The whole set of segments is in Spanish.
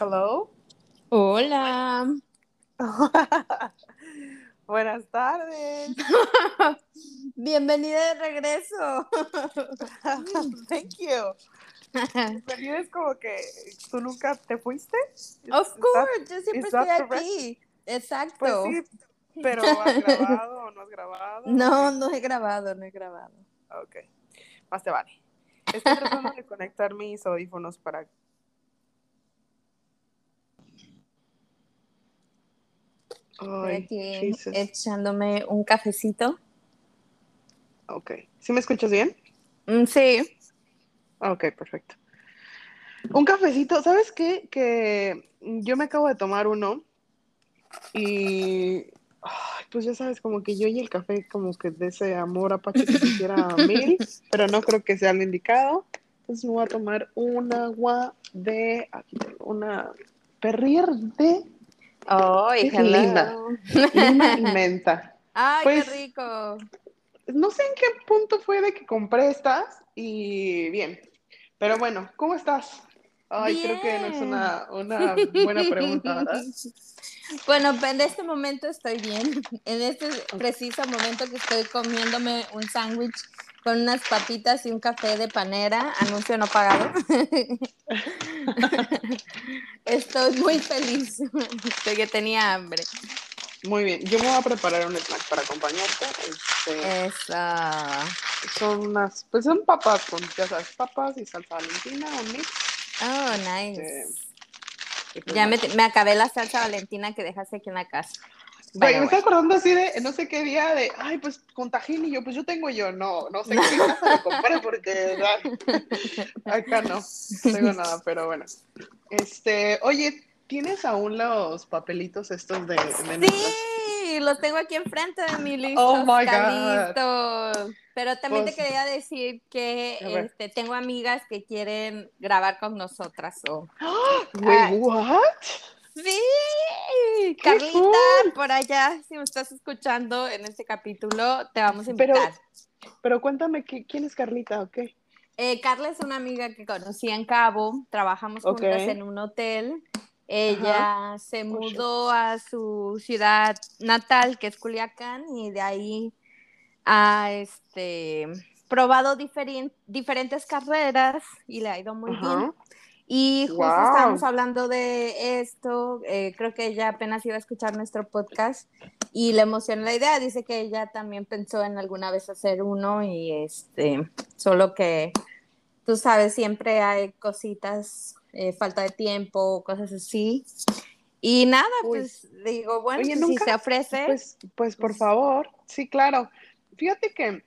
Hello. Hola. Buenas tardes. Bienvenida de regreso. Thank you. Es como que tú nunca te fuiste. Of course, yo siempre estoy aquí. Exacto. Pues sí, pero ¿has grabado o no has grabado? No, no he grabado, no he grabado. Ok, más te vale. Estoy tratando de conectar mis audífonos para... Ay, aquí Jesus. echándome un cafecito. Ok, ¿sí me escuchas bien? Mm, sí. Ok, perfecto. Un cafecito, ¿sabes qué? Que yo me acabo de tomar uno y ay, pues ya sabes, como que yo y el café, como que de ese amor apache que quisiera mil, pero no creo que sea lo indicado. Entonces me voy a tomar un agua de, aquí tengo una perrier de Ay, Qué hello. linda. lima y menta. Ay, Pues- qué rico. No sé en qué punto fue de que compré estas y bien. Pero bueno, ¿cómo estás? Ay, creo que no es Bien. una, una buena pregunta, ¿verdad? Bueno, en este momento estoy bien. En este preciso momento que estoy comiéndome un sándwich con unas papitas y un café de panera, anuncio no pagado. Estoy muy feliz de que tenía hambre. Muy bien, yo me voy a preparar un snack para acompañarte. Este, Esa. son unas, pues son papas con, ya sabes, papas y salsa valentina, un mix. Oh, nice. Este, y pues Ya me, me acabé la salsa valentina que dejaste aquí en la casa. Güey, me estoy acordando así de no sé qué día de, ay, pues con tajín y yo, pues yo tengo yo, no, no sé qué casa compré porque acá no, no tengo nada, pero bueno. Este, oye, ¿tienes aún los papelitos estos de, de Sí, los tengo aquí enfrente de mí listos, Oh my God. Pero también Pues- te quería decir que este, tengo amigas que quieren grabar con nosotras. o- Güey, Ah. what? Sí, ¡Qué Carlita, cool! por allá, si me estás escuchando en este capítulo, te vamos a invitar. Pero cuéntame, ¿qué- ¿quién es Carlita o qué? Eh, Carla es una amiga que conocí en Cabo, trabajamos juntas en un hotel. Ella se Oh, mudó a su ciudad natal, que es Culiacán, y de ahí ha este, probado diferen- diferentes carreras y le ha ido muy bien. Y justo Wow. estábamos hablando de esto, eh, creo que ella apenas iba a escuchar nuestro podcast y le emocionó la idea, dice que ella también pensó en alguna vez hacer uno y este, solo que tú sabes, siempre hay cositas, eh, falta de tiempo, cosas así. Y nada, Uy. pues digo, bueno, Oye, pues, si nunca- se ofrece, Pues, pues por Pues- favor, sí, claro. Fíjate que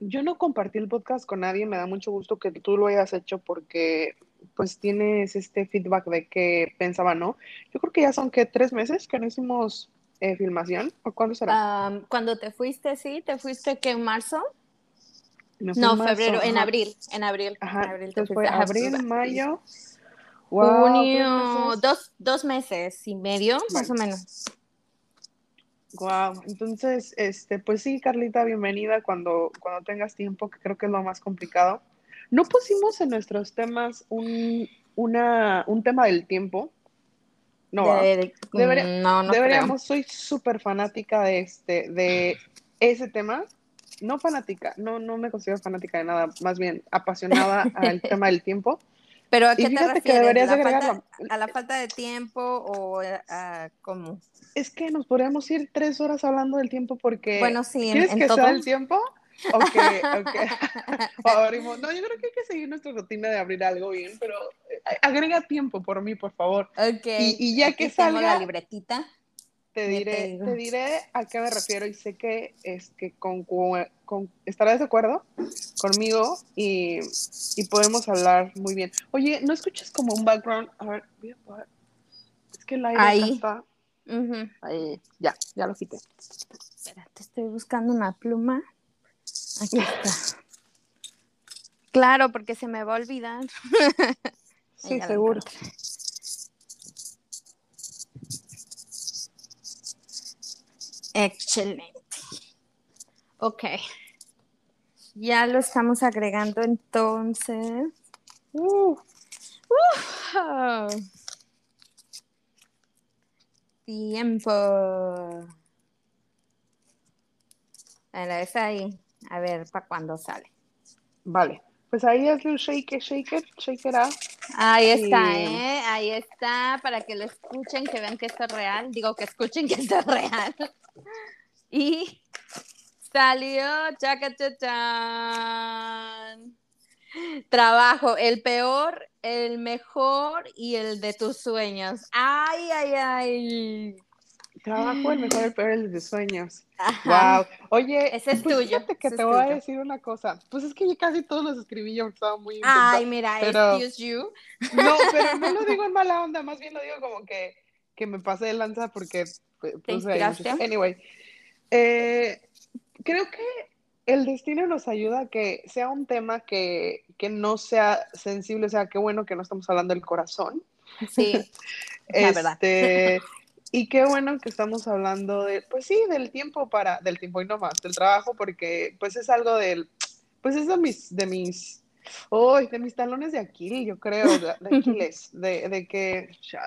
yo no compartí el podcast con nadie, me da mucho gusto que tú lo hayas hecho porque pues tienes este feedback de que pensaba, ¿no? Yo creo que ya son que tres meses que no hicimos eh, filmación, ¿o cuándo será? cuando te fuiste, sí, te fuiste que en marzo, no, marzo, febrero, en abril, en abril, Ajá, en abril te fue abril, mayo, wow, junio, meses. dos, dos meses y medio, más o menos. Wow, entonces, este, pues sí, Carlita, bienvenida cuando, cuando tengas tiempo, que creo que es lo más complicado. No pusimos en nuestros temas un, una, un tema del tiempo. No. De- Debería- no, no deberíamos, soy súper fanática de este, de ese tema. No fanática, no, no me considero fanática de nada, más bien apasionada al tema del tiempo. Pero ¿a Y qué te fíjate que refieres? deberías ¿La agregarlo. falta- ¿A la falta de tiempo o a, a cómo? Es que nos podríamos ir tres horas hablando del tiempo porque Bueno, sí, en, ¿Quieres en que todo. sea el tiempo? O que, o que- o abrimos- No, yo creo que hay que seguir nuestra rutina de abrir algo bien, pero eh, agrega tiempo por mí, por favor. Ok, Y- y ya que salga- la libretita. Te diré, te diré a qué me refiero y sé que es que con, con- estarás de acuerdo conmigo y, y podemos hablar muy bien. Oye, ¿no escuchas como un background? A ver, voy a apagar. Es que el aire Ahí. está. Ujú. Ahí, ya, ya lo quité. Espérate, estoy buscando una pluma. Aquí está. Claro, porque se me va a olvidar. Sí, seguro. Excelente. Ok. Ya lo estamos agregando entonces. Uh, Ah. Tiempo. Bueno, es ahí. A ver, ¿para cuándo sale? Vale. Pues ahí hazle un shake, shake it, shake it out. Ahí está. ¿eh? Ahí está, para que lo escuchen, que vean que esto es real. Digo, que escuchen que esto es real. Y salió, chacachachán. Trabajo, el peor, el mejor y el de tus sueños. Ay, ay, ay. Trabajo el mejor, el peor, el de sueños. Ajá. Wow. Oye, Ese es pues tuyo, fíjate que ese te voy a decir una cosa. Pues es que yo casi todos los escribí yo, estaba muy Ay, intensa. mira, pero- excuse you. No, pero no lo digo en mala onda, más bien lo digo como que, que me pasé de lanza porque pues, ¿Te muchos- inspiraste? Anyway, eh, creo que el destino nos ayuda a que sea un tema que, que no sea sensible, o sea, qué bueno que no estamos hablando del corazón. Sí, la verdad. Y qué bueno que estamos hablando de, pues sí, del tiempo para, del tiempo y no más, del trabajo, porque pues es algo del, pues es de mis, de mis, uy, de mis talones de Aquiles, yo creo, de, de Aquiles, de, de que, ya,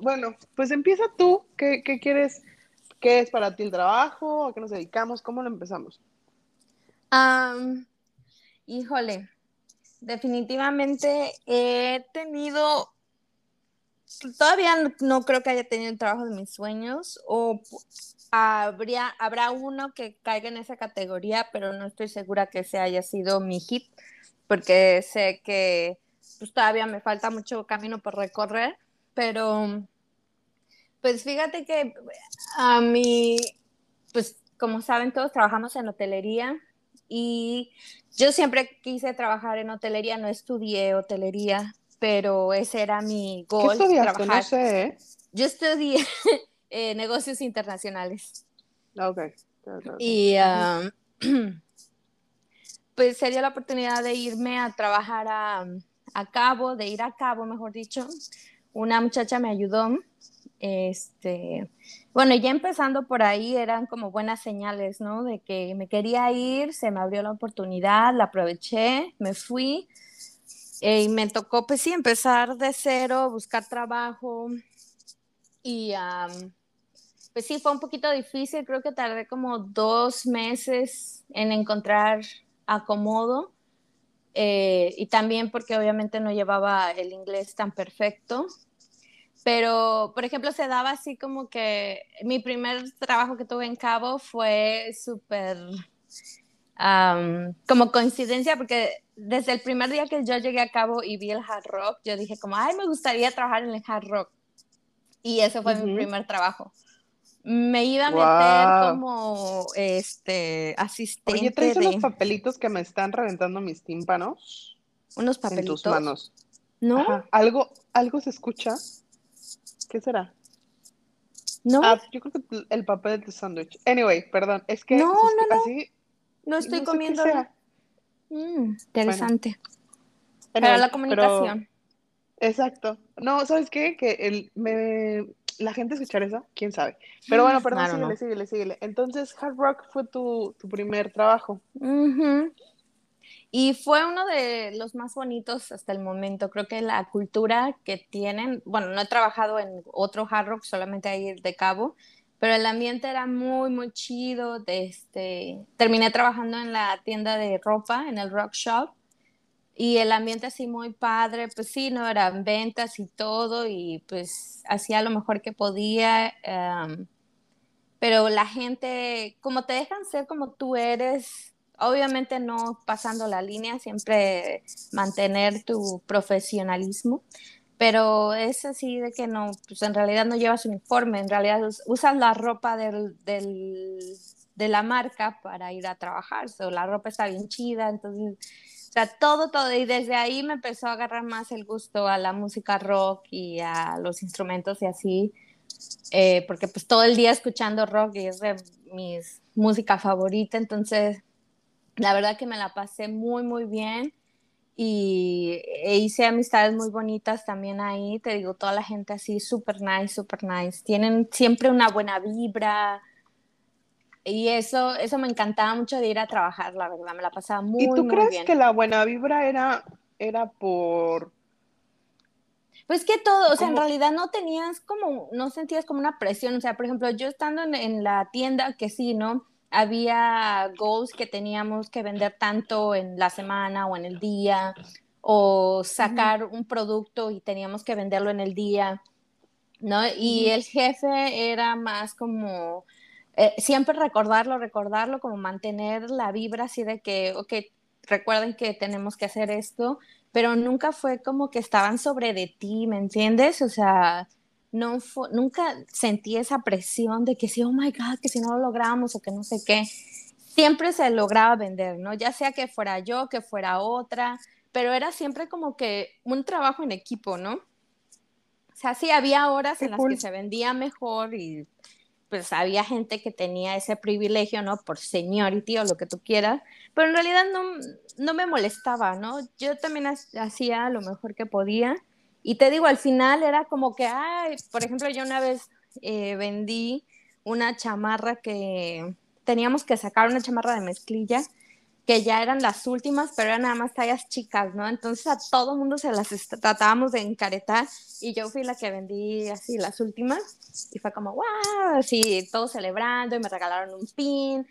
bueno, pues empieza tú, ¿qué, qué quieres, qué es para ti el trabajo, a qué nos dedicamos, cómo lo empezamos? Am, híjole, definitivamente he tenido, todavía no, creo que haya tenido el trabajo de mis sueños o habría, habrá uno que caiga en esa categoría, pero no estoy segura que ese haya sido mi hit, porque sé que pues, todavía me falta mucho camino por recorrer, pero pues fíjate que a mí, pues como saben todos trabajamos en hotelería y yo siempre quise trabajar en hotelería, no estudié hotelería, pero ese era mi ¿Qué goal, estudiaste? trabajar. No sé. Yo estudié eh, negocios internacionales ok. y um, pues sería la oportunidad de irme a trabajar a, a Cabo, de ir a Cabo, mejor dicho. Una muchacha me ayudó. Este, bueno, ya empezando por ahí eran como buenas señales, ¿no? De que me quería ir, se me abrió la oportunidad, la aproveché, me fui y me tocó, pues sí, empezar de cero, buscar trabajo y am, pues sí, fue un poquito difícil, creo que tardé como dos meses en encontrar acomodo eh, y también porque obviamente no llevaba el inglés tan perfecto. Pero, por ejemplo, se daba así como que mi primer trabajo que tuve en Cabo fue súper am, como coincidencia, porque desde el primer día que yo llegué a Cabo y vi el hard rock, yo dije como, ay, me gustaría trabajar en el hard rock. Y ese fue mi primer trabajo. Me iba a meter como este asistente Oye, traes de unos papelitos que me están reventando mis tímpanos unos en papelitos. tus manos. ¿No? Ajá. ¿Algo, ¿Algo se escucha? ¿Qué será? ¿No? Ah, yo creo que el papel de tu sándwich. Anyway, perdón, es que No, no, no. así no estoy no sé qué comiendo. sea. Mm, interesante. Anyway, Para la pero- comunicación. exacto. No, ¿sabes qué? Que el, me, la gente escuchar eso, quién sabe. Pero bueno, perdón, don't síguele, know. síguele, síguele. Entonces, Hard Rock fue tu, tu primer trabajo. Y fue uno de los más bonitos hasta el momento. Creo que la cultura que tienen, bueno, no he trabajado en otro hard rock, solamente ahí de Cabo, pero el ambiente era muy, muy chido. De este, terminé trabajando en la tienda de ropa, en el Rock Shop, y el ambiente así muy padre, pues sí, no eran ventas y todo, y pues hacía lo mejor que podía. em, pero la gente, como te dejan ser como tú eres, obviamente no pasando la línea, siempre mantener tu profesionalismo, pero es así de que no, pues en realidad no llevas uniforme, en realidad us- usas la ropa del, del- de la marca para ir a trabajar, so, la ropa está bien chida, entonces, o sea, todo, todo, y desde ahí me empezó a agarrar más el gusto a la música rock y a los instrumentos y así, eh, porque pues todo el día escuchando rock y es de mis música favorita, entonces la verdad que me la pasé muy muy bien y e hice amistades muy bonitas también ahí, te digo, toda la gente así súper nice, súper nice, tienen siempre una buena vibra y eso, eso me encantaba mucho de ir a trabajar, la verdad, me la pasaba muy, ¿Y tú muy crees bien. que la buena vibra era, era por... Pues que todo, o sea, en realidad no tenías como, no sentías como una presión, o sea, por ejemplo, yo estando en, la tienda, que sí, ¿no? Había goals que teníamos que vender tanto en la semana o en el día, o sacar un producto y teníamos que venderlo en el día, ¿no? Y el jefe era más como, eh, siempre recordarlo, recordarlo, como mantener la vibra así de que, ok, recuerden que tenemos que hacer esto, pero nunca fue como que estaban sobre de ti, ¿me entiendes? O sea, no nunca sentí esa presión de que sí, oh my God, que si no lo logramos o que no sé qué. Siempre se lograba vender, ¿no? Ya sea que fuera yo, que fuera otra, pero era siempre como que un trabajo en equipo, ¿no? O sea, sí, había horas en las que se vendía mejor y pues había gente que tenía ese privilegio, ¿no? Por seniority o lo que tú quieras, pero en realidad no, no me molestaba, ¿no? Yo también hacía lo mejor que podía. Y te digo, al final era como que, ay, por ejemplo, yo una vez eh, vendí una chamarra que teníamos que sacar una chamarra de mezclilla que ya eran las últimas, pero eran nada más tallas chicas, ¿no? Entonces a todo mundo se las tratábamos de encaretar y yo fui la que vendí así las últimas y fue como, wow, así todos celebrando y me regalaron un pin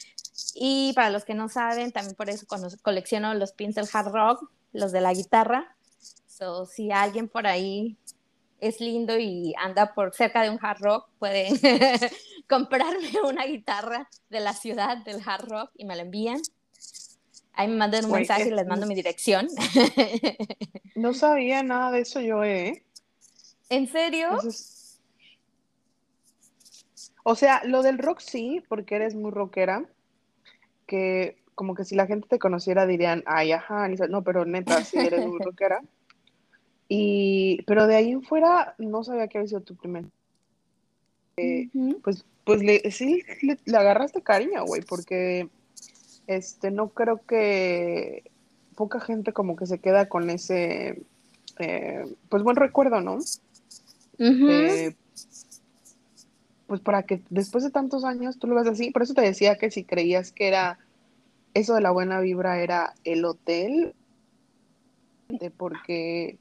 y para los que no saben, también por eso colecciono los pins del hard rock, los de la guitarra. So, si alguien por ahí es lindo y anda por cerca de un hard rock, puede comprarme una guitarra de la ciudad del hard rock y me la envían. Ahí me mandan un mensaje y les mando mi dirección. No sabía nada de eso yo, ¿eh? ¿En serio? O sea, lo del rock sí, porque eres muy rockera que como que si la gente te conociera dirían, ay, ajá, no, pero neta, sí eres muy rockera. Y, pero de ahí en fuera no sabía que había sido tu primer. Eh, pues, pues le, sí, le, agarraste cariño, güey, porque este, no creo que poca gente como que se queda con ese, eh, pues buen recuerdo, ¿no? Eh, pues para que después de tantos años tú lo ves así, por eso te decía que si creías que era eso de la buena vibra era el hotel, porque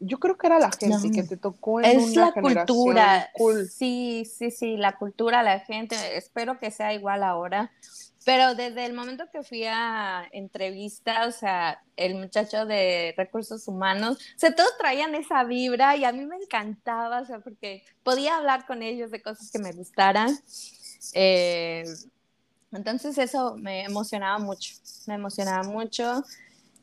yo creo que era la gente que te tocó en es la cultura sí sí sí la cultura la gente espero que sea igual ahora pero desde el momento que fui a entrevista, o sea, el muchacho de recursos humanos, o sea, todos traían esa vibra y a mí me encantaba, o sea, porque podía hablar con ellos de cosas que me gustaran. Eh, entonces eso me emocionaba mucho, me emocionaba mucho.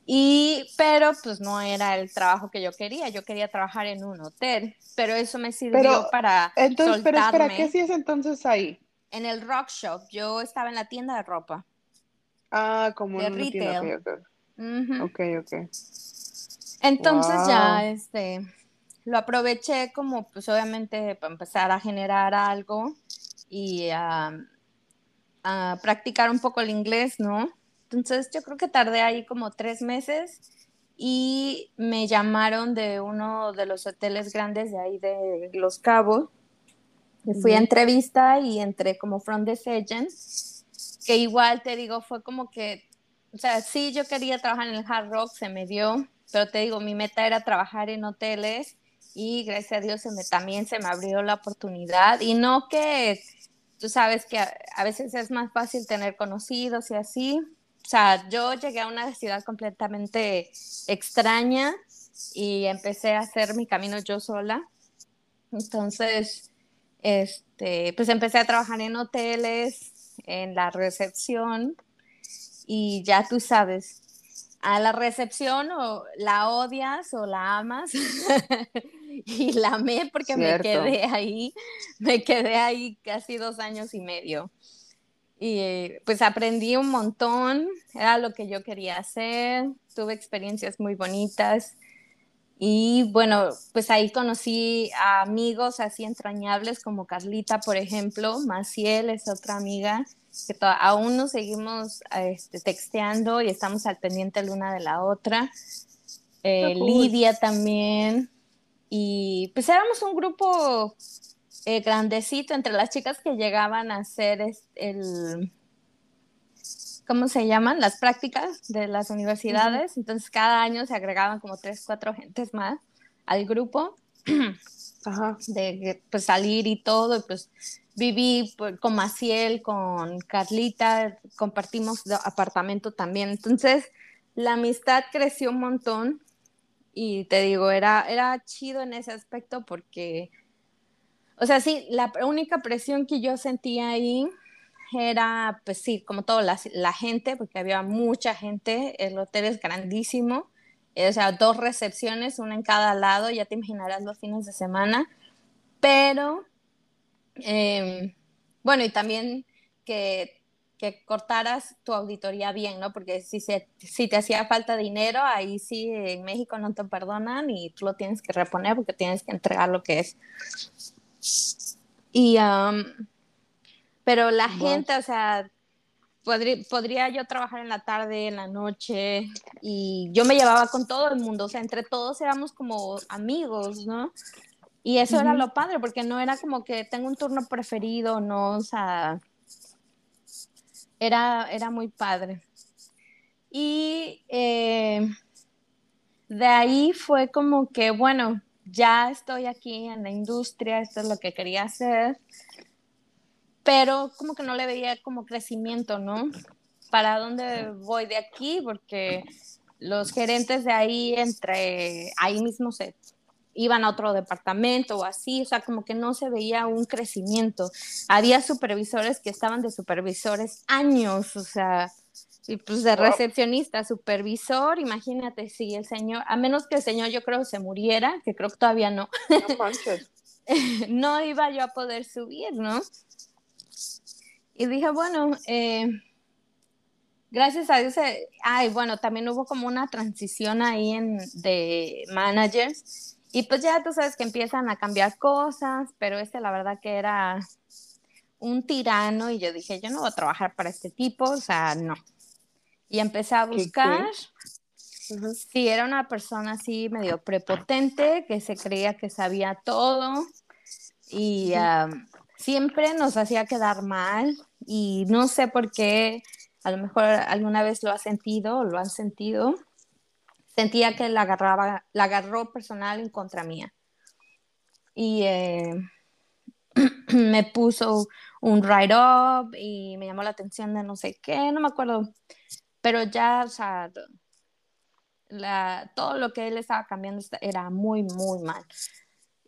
Y, pero pues no era el trabajo que yo quería, yo quería trabajar en un hotel, pero eso me sirvió para entonces, Pero espera, ¿qué hacías entonces ahí? en el Rock Shop. Yo estaba en la tienda de ropa. Ah, como en retail. Tienda, ok, ok. Entonces ya, este, lo aproveché como, pues obviamente, para empezar a generar algo y a, a practicar un poco el inglés, ¿no? Entonces yo creo que tardé ahí como tres meses y me llamaron de uno de los hoteles grandes de ahí de Los Cabos Fui a entrevista y entré como front desk agent, que igual te digo, fue como que, o sea, sí, yo quería trabajar en el Hard Rock, se me dio, pero te digo, mi meta era trabajar en hoteles y gracias a Dios se me, también se me abrió la oportunidad y no que tú sabes que a, a, veces es más fácil tener conocidos y así. O sea, yo llegué a una ciudad completamente extraña y empecé a hacer mi camino yo sola. Entonces, este, pues empecé a trabajar en hoteles, en la recepción y ya tú sabes, a la recepción o la odias o la amas y la amé porque me quedé ahí, me quedé ahí casi dos años y medio. Y pues aprendí un montón, era lo que yo quería hacer, tuve experiencias muy bonitas y bueno, pues ahí conocí a amigos así entrañables como Carlita, por ejemplo, Maciel es otra amiga que aún nos seguimos este, texteando y estamos al pendiente la una de la otra. Eh, Lidia también. Y pues éramos un grupo eh, grandecito entre las chicas que llegaban a hacer el, ¿cómo se llaman? Las prácticas de las universidades. Entonces cada año se agregaban como tres, cuatro gentes más al grupo de pues, salir y todo, y pues viví pues, con Maciel, con Carlita, compartimos apartamento también. Entonces, la amistad creció un montón y te digo, era, era chido en ese aspecto porque, o sea, sí, la única presión que yo sentía ahí era, pues sí, como todo, la, la gente, porque había mucha gente, el hotel es grandísimo, eh, o sea, dos recepciones, una en cada lado, ya te imaginarás los fines de semana, pero, em, bueno, y también que, que, cortaras tu auditoría bien, ¿no? Porque si, se, si te hacía falta dinero, ahí sí en México no te perdonan y tú lo tienes que reponer porque tienes que entregar lo que es. Y, pero la gente, o sea, podría, yo trabajar en la tarde, en la noche, y yo me llevaba con todo el mundo, o sea, entre todos éramos como amigos, ¿no? Y eso era lo padre, porque no era como que tengo un turno preferido, no, o sea, era, era muy padre. Y eh, de ahí fue como que, bueno, ya estoy aquí en la industria, esto es lo que quería hacer pero como que no le veía como crecimiento, ¿no? ¿Para dónde voy de aquí? Porque los gerentes de ahí, entre ahí mismo se iban a otro departamento o así, o sea, como que no se veía un crecimiento. Había supervisores que estaban de supervisores años, o sea, y pues de recepcionista, supervisor, imagínate si el señor, a menos que el señor yo creo se muriera, que creo que todavía no, no, no iba yo a poder subir, ¿no? Y dije, bueno, eh, gracias a Dios, eh, ay, bueno, también hubo como una transición ahí en, de managers. Y pues ya tú sabes que empiezan a cambiar cosas, pero este la verdad que era un tirano y yo dije, yo no voy a trabajar para este tipo, o sea, no. Y empecé a buscar. si era una persona así medio prepotente, que se creía que sabía todo y siempre nos hacía quedar mal y no sé por qué, a lo mejor alguna vez lo ha sentido o lo han sentido, sentía que la, agarraba, la agarró personal en contra mía. Y eh, me puso un write-up y me llamó la atención de no sé qué, no me acuerdo, pero ya, o sea, todo lo que él estaba cambiando era muy, muy mal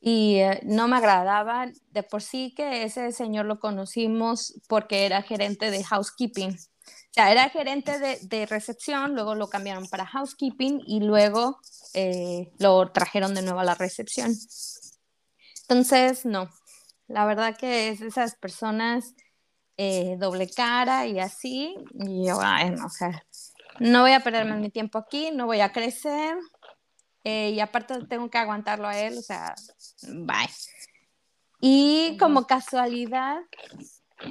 y eh, no me agradaba. De por sí que ese señor lo conocimos porque era gerente de housekeeping. O sea, era gerente de, de recepción, luego lo cambiaron para housekeeping y luego eh, lo trajeron de nuevo a la recepción. Entonces, no, la verdad que es esas personas eh, doble cara y así, y yo, o sea, no voy a perderme mi tiempo aquí, no voy a crecer, eh, y aparte tengo que aguantarlo a él, o sea, bye. Y como casualidad,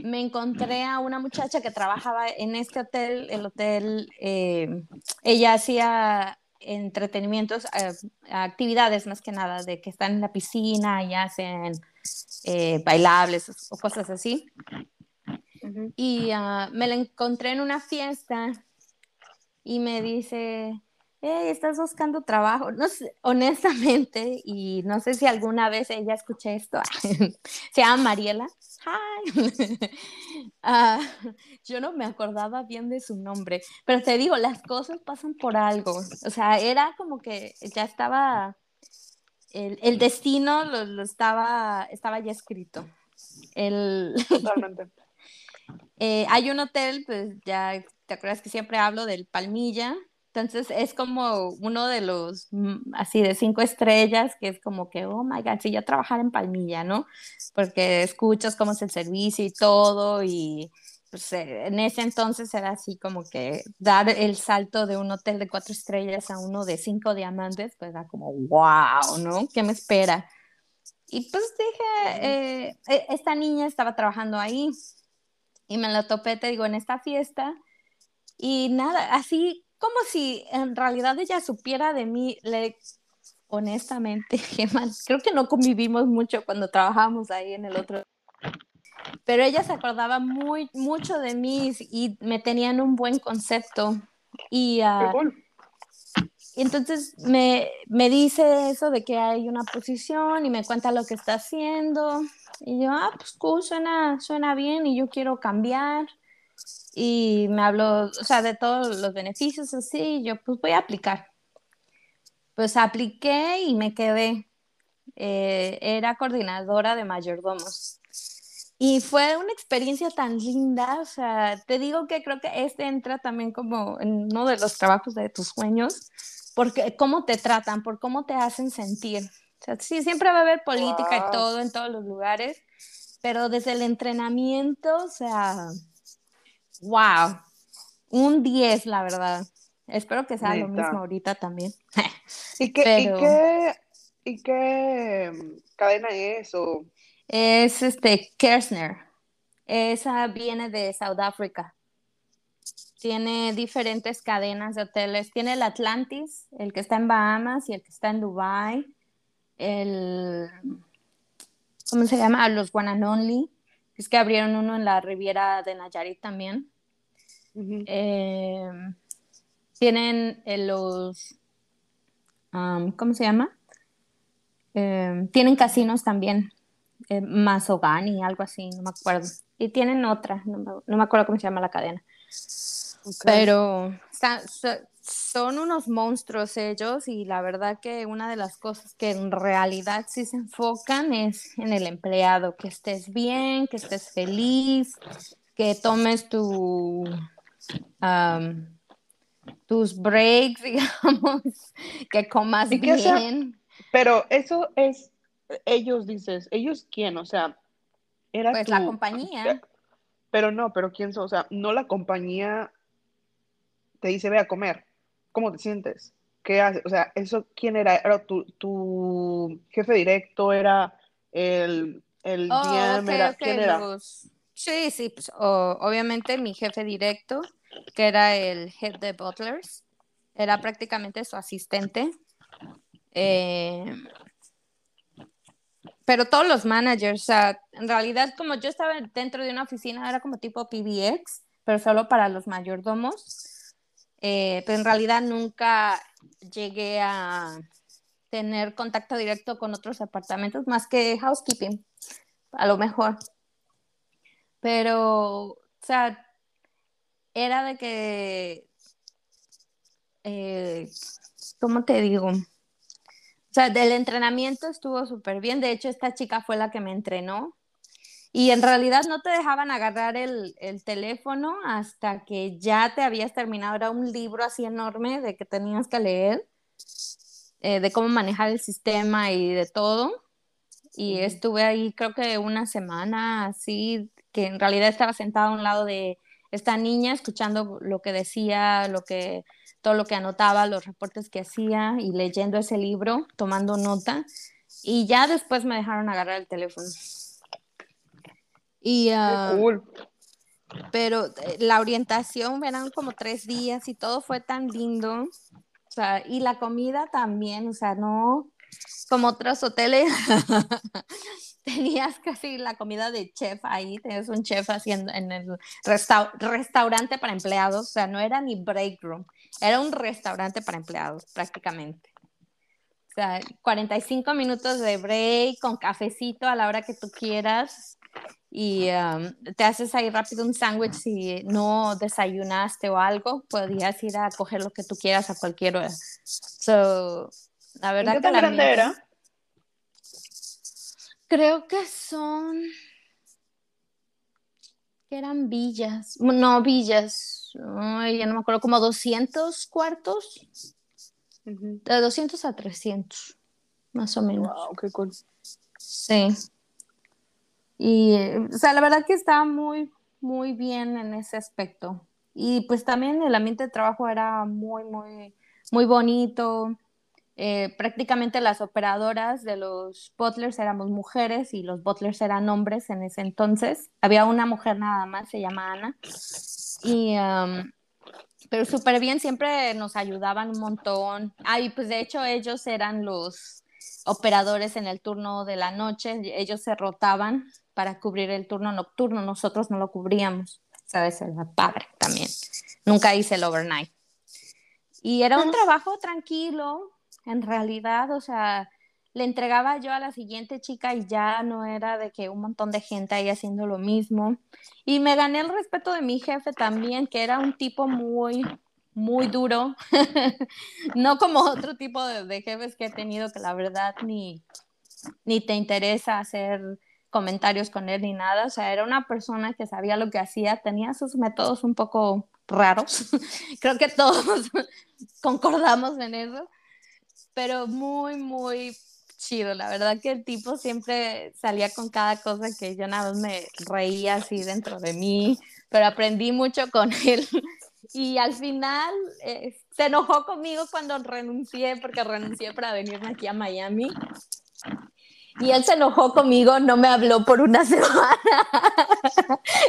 me encontré a una muchacha que trabajaba en este hotel, el hotel, eh, ella hacía entretenimientos, eh, actividades más que nada, de que están en la piscina y hacen bailables o cosas así. Y ah, me la encontré en una fiesta y me dice, hey, estás buscando trabajo. No sé, honestamente, y no sé si alguna vez ella escuché esto, se llama Mariela. Hi. Ah, yo no me acordaba bien de su nombre, pero te digo, las cosas pasan por algo. O sea, era como que ya estaba, el, el destino lo, estaba, estaba ya escrito. El, Totalmente. Eh, hay un hotel, pues ya te acuerdas que siempre hablo del Palmilla, entonces es como uno de los mm, así de cinco estrellas que es como que, oh my God, si yo trabajar en Palmilla, ¿no? Porque escuchas cómo es el servicio y todo y pues eh, en ese entonces era así como que dar el salto de un hotel de cuatro estrellas a uno de cinco diamantes, pues era como, wow, ¿no? ¿Qué me espera? Y pues dije, eh, e, esta niña estaba trabajando ahí y me la topé, te digo, en esta fiesta. Y nada, así como si en realidad ella supiera de mí, le, honestamente, creo que no convivimos mucho cuando trabajábamos ahí en el otro. Pero ella se acordaba muy, mucho de mí y me tenían un buen concepto. Y, uh, y entonces me, me, dice eso de que hay una posición y me cuenta lo que está haciendo. Y yo, ah, pues cool, suena, suena bien y yo quiero cambiar. Y me habló, o sea, de todos los beneficios así. Y yo, pues voy a aplicar. Pues apliqué y me quedé. Eh, era coordinadora de mayordomos. Y fue una experiencia tan linda, o sea, te digo que creo que este entra también como en uno de los trabajos de tus sueños, porque cómo te tratan, por cómo te hacen sentir. O sea, sí, siempre va a haber política y todo en todos los lugares, pero desde el entrenamiento, o sea, wow, un 10, la verdad. Espero que sea lo mismo ahorita también. ¿Y qué, ¿y qué, y qué mm, cadena es? O... Es este Kersner. Esa viene de South Africa tiene diferentes cadenas de hoteles. Tiene el Atlantis, el que está en Bahamas y el que está en Dubai. El, ¿cómo se llama? Los One and Only. Es que abrieron uno en la Riviera de Nayarit también. Eh, tienen eh, los, um, ¿cómo se llama? Eh, tienen casinos también. Mazogani, algo así, no me acuerdo. Y tienen otra, no me acuerdo cómo se llama la cadena. Pero son unos monstruos ellos y la verdad que una de las cosas que en realidad sí se enfocan es en el empleado, que estés bien, que estés feliz, que tomes tu, tus breaks, digamos, que comas bien. pero eso es, ellos dices, ¿ellos quién? O sea, era Pues la compañía. Pero no, pero quién son, o sea, no la compañía te dice ve a comer. ¿Cómo te sientes? ¿Qué haces? O sea, eso, ¿quién era? ¿Era tu, jefe directo? ¿Era el, el oh, ¿Quién era? Sí, sí, pues, obviamente mi jefe directo, que era el head de Butlers, era prácticamente su asistente. Eh, pero todos los managers, o sea, en realidad como yo estaba dentro de una oficina, era como tipo PBX, pero solo para los mayordomos. Eh, pero en realidad nunca llegué a tener contacto directo con otros departamentos más que housekeeping, a lo mejor. Pero, o sea, era de que, eh, ¿cómo te digo? O sea, del entrenamiento estuvo súper bien. De hecho, esta chica fue la que me entrenó. Y en realidad no te dejaban agarrar el, teléfono hasta que ya te habías terminado. Era un libro así enorme de que tenías que leer, eh, de cómo manejar el sistema y de todo. Y estuve ahí creo que una semana así, que en realidad estaba sentada a un lado de esta niña escuchando lo que decía, lo que todo lo que anotaba, los reportes que hacía y leyendo ese libro, tomando nota. Y ya después me dejaron agarrar el teléfono. Y, ah, Pero eh, la orientación eran como tres días y todo fue tan lindo. O sea, y la comida también, o sea, no como otros hoteles. tenías casi la comida de chef ahí, tenías un chef haciendo en el restaurante para empleados, o sea, no era ni break room, era un restaurante para empleados prácticamente. O sea, 45 minutos de break con cafecito a la hora que tú quieras y um, te haces ahí rápido un sándwich si no desayunaste o algo, podías ir a coger lo que tú quieras a cualquier hora. So, la verdad que la grande era? Creo que son. que eran villas. No, villas. Ay, ya no me acuerdo, como 200 cuartos. De 200 a 300, más o menos. Wow, qué cool. Sí. Y, o sea, la verdad que estaba muy, muy bien en ese aspecto. Y pues también el ambiente de trabajo era muy, muy, muy bonito. Eh, prácticamente las operadoras de los butlers éramos mujeres y los butlers eran hombres en ese entonces. Había una mujer nada más, se llama Ana. Y, pero súper bien, siempre nos ayudaban un montón. Ah, pues de hecho ellos eran los operadores en el turno de la noche, ellos se rotaban para cubrir el turno nocturno, nosotros no lo cubríamos, ¿sabes? Era padre también. Nunca hice el overnight. Y era un trabajo tranquilo, en realidad, o sea, le entregaba yo a la siguiente chica y ya no era de que un montón de gente ahí haciendo lo mismo. Y me gané el respeto de mi jefe también, que era un tipo muy, muy duro, no como otro tipo de, jefes que he tenido que la verdad ni, ni te interesa hacer comentarios con él ni nada, o sea, era una persona que sabía lo que hacía, tenía sus métodos un poco raros, creo que todos concordamos en eso, pero muy, muy chido, la verdad que el tipo siempre salía con cada cosa que yo nada más me reía así dentro de mí, pero aprendí mucho con él. Y al final eh, se enojó conmigo cuando renuncié, porque renuncié para venirme aquí a Miami. Y él se enojó conmigo, no me habló por una semana.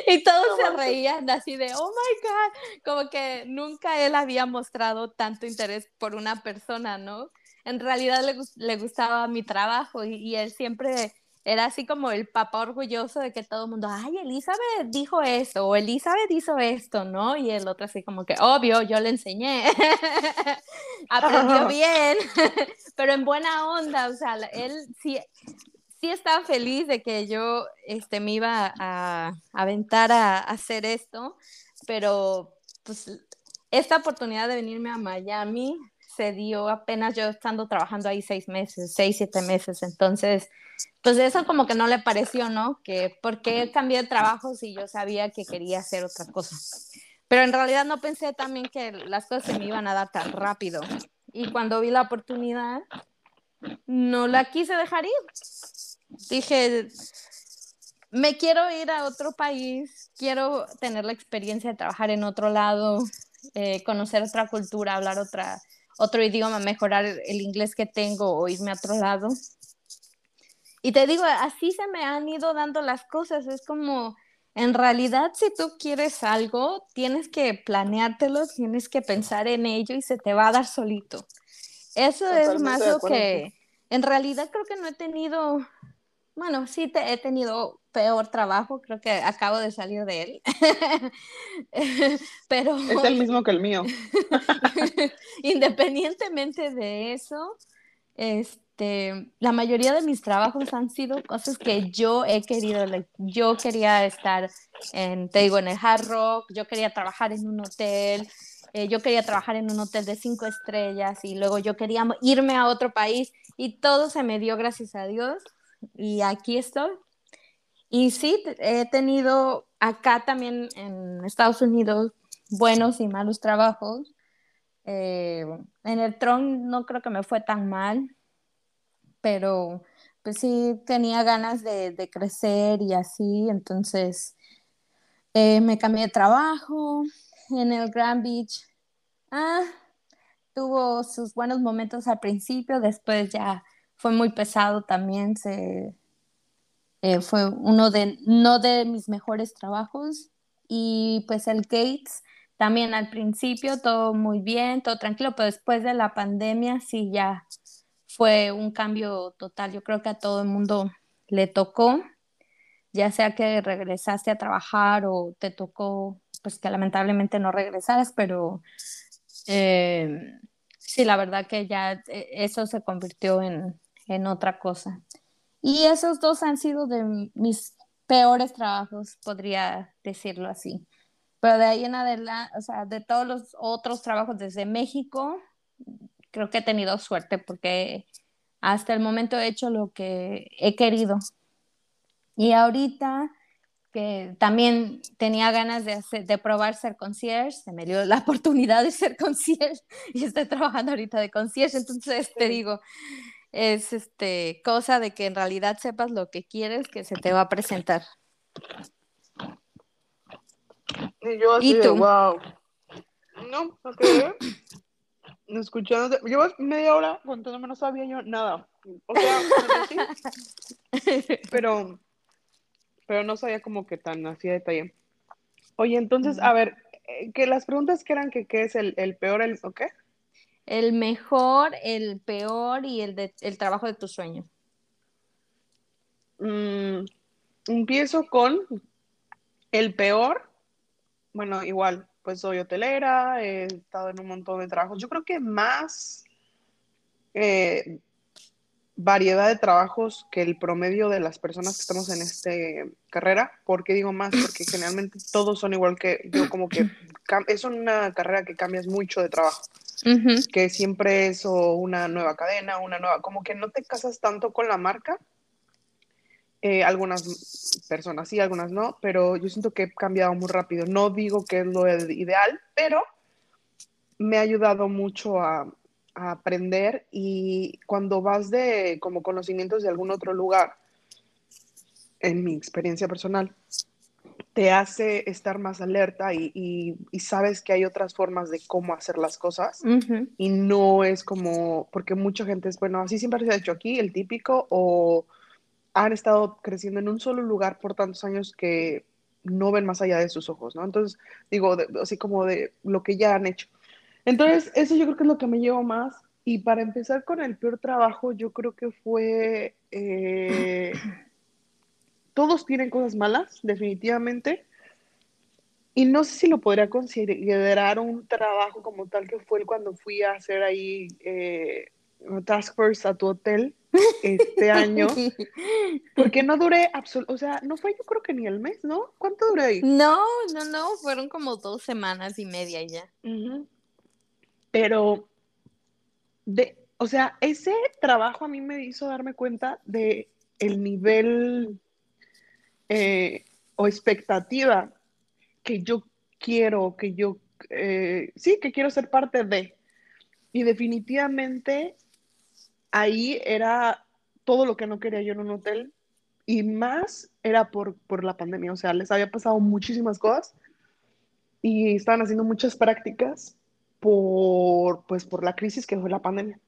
y todos se reían así de, oh my God, como que nunca él había mostrado tanto interés por una persona, ¿no? En realidad le, le gustaba mi trabajo y, y él siempre era así como el papá orgulloso de que todo el mundo, ay, Elizabeth dijo esto, o Elizabeth hizo esto, ¿no? Y el otro así como que, obvio, yo le enseñé, aprendió bien, pero en buena onda, o sea, él sí, sí estaba feliz de que yo este, me iba a, aventar a, a hacer esto, pero pues esta oportunidad de venirme a Miami se dio apenas yo estando trabajando ahí seis meses, seis, siete meses, entonces pues eso como que no le pareció, ¿no? Que por qué cambié de trabajo si yo sabía que quería hacer otra cosa. Pero en realidad no pensé también que las cosas se me iban a dar tan rápido. Y cuando vi la oportunidad, no la quise dejar ir. Dije, me quiero ir a otro país, quiero tener la experiencia de trabajar en otro lado, eh, conocer otra cultura, hablar otra, otro idioma, mejorar el inglés que tengo o irme a otro lado. Y te digo, así se me han ido dando las cosas. Es como, en realidad, si tú quieres algo, tienes que planeártelo, tienes que pensar en ello y se te va a dar solito. Eso es más lo que, en realidad creo que no he tenido, bueno, sí te, he tenido peor trabajo, creo que acabo de salir de él. Pero... Es el mismo que el mío. Independientemente de eso, este la mayoría de mis trabajos han sido cosas que yo he querido, yo quería estar en, te digo, en el Hard Rock, yo quería trabajar en un hotel, eh, yo quería trabajar en un hotel de cinco estrellas y luego yo quería irme a otro país y todo se me dio gracias a Dios y aquí estoy. Y sí, he tenido acá también en Estados Unidos buenos y malos trabajos. Eh, en el Tron no creo que me fue tan mal pero pues sí tenía ganas de, crecer y así, entonces eh, me cambié de trabajo en el Grand Beach. Ah, tuvo sus buenos momentos al principio, después ya fue muy pesado también, se, eh, fue uno de, no de mis mejores trabajos. Y pues el Gates, también al principio todo muy bien, todo tranquilo, pero después de la pandemia sí ya fue un cambio total. Yo creo que a todo el mundo le tocó, ya sea que regresaste a trabajar o te tocó, pues que lamentablemente no regresaras, pero eh, sí, la verdad que ya eh, eso se convirtió en, en otra cosa. Y esos dos han sido de mis peores trabajos, podría decirlo así. Pero de ahí en adelante, o sea, de todos los otros trabajos desde México, creo que he tenido suerte porque hasta el momento he hecho lo que he querido. Y ahorita que también tenía ganas de, de probar ser concierge, se me dio la oportunidad de ser concierge y estoy trabajando ahorita de concierge, entonces te digo, es este cosa de que en realidad sepas lo que quieres que se te va a presentar. Y yo así tú? wow. No, ok escuchando, llevas media hora contándome, no sabía yo nada. O sea, pero, pero no sabía como que tan así de detalle. Oye, entonces, a ver, eh, que las preguntas que eran que qué es el, peor, el, ¿o qué? El mejor, el peor y el, de, el trabajo de tu sueño. Mm, empiezo con el peor, bueno, igual, pues soy hotelera, he estado en un montón de trabajos. Yo creo que más eh, variedad de trabajos que el promedio de las personas que estamos en esta carrera. ¿Por qué digo más? Porque generalmente todos son igual que yo, como que es una carrera que cambias mucho de trabajo. Que siempre es una nueva cadena, una nueva, como que no te casas tanto con la marca. Eh, algunas personas sí, algunas no, pero yo siento que he cambiado muy rápido. No digo que es lo ideal, pero me ha ayudado mucho a, a aprender y cuando vas de como conocimientos de algún otro lugar, en mi experiencia personal, te hace estar más alerta y, sabes que hay otras formas de cómo hacer las cosas y no es como, porque mucha gente es, bueno, así siempre se ha hecho aquí, el típico, o han estado creciendo en un solo lugar por tantos años que no ven más allá de sus ojos, ¿no? Entonces, digo, así como de lo que ya han hecho. Entonces, eso yo creo que es lo que me llevo más. Y para empezar con el peor trabajo, yo creo que fue... Eh, todos tienen cosas malas, definitivamente. Y no sé si lo podría considerar un trabajo como tal que fue cuando fui a hacer ahí eh, Task Force a tu hotel este año. Porque no duré absolutamente, o sea, no fue yo creo que ni el mes, ¿no? ¿Cuánto duré ahí? No, no, no, fueron como dos semanas y media ya. Pero, de, o sea, ese trabajo a mí me hizo darme cuenta de el nivel eh, o expectativa que yo quiero, que yo, eh, sí, que quiero ser parte de. Y definitivamente ahí era todo lo que no quería yo en un hotel y más era por, por la pandemia. O sea, les había pasado muchísimas cosas y estaban haciendo muchas prácticas por, pues, por la crisis que fue la pandemia.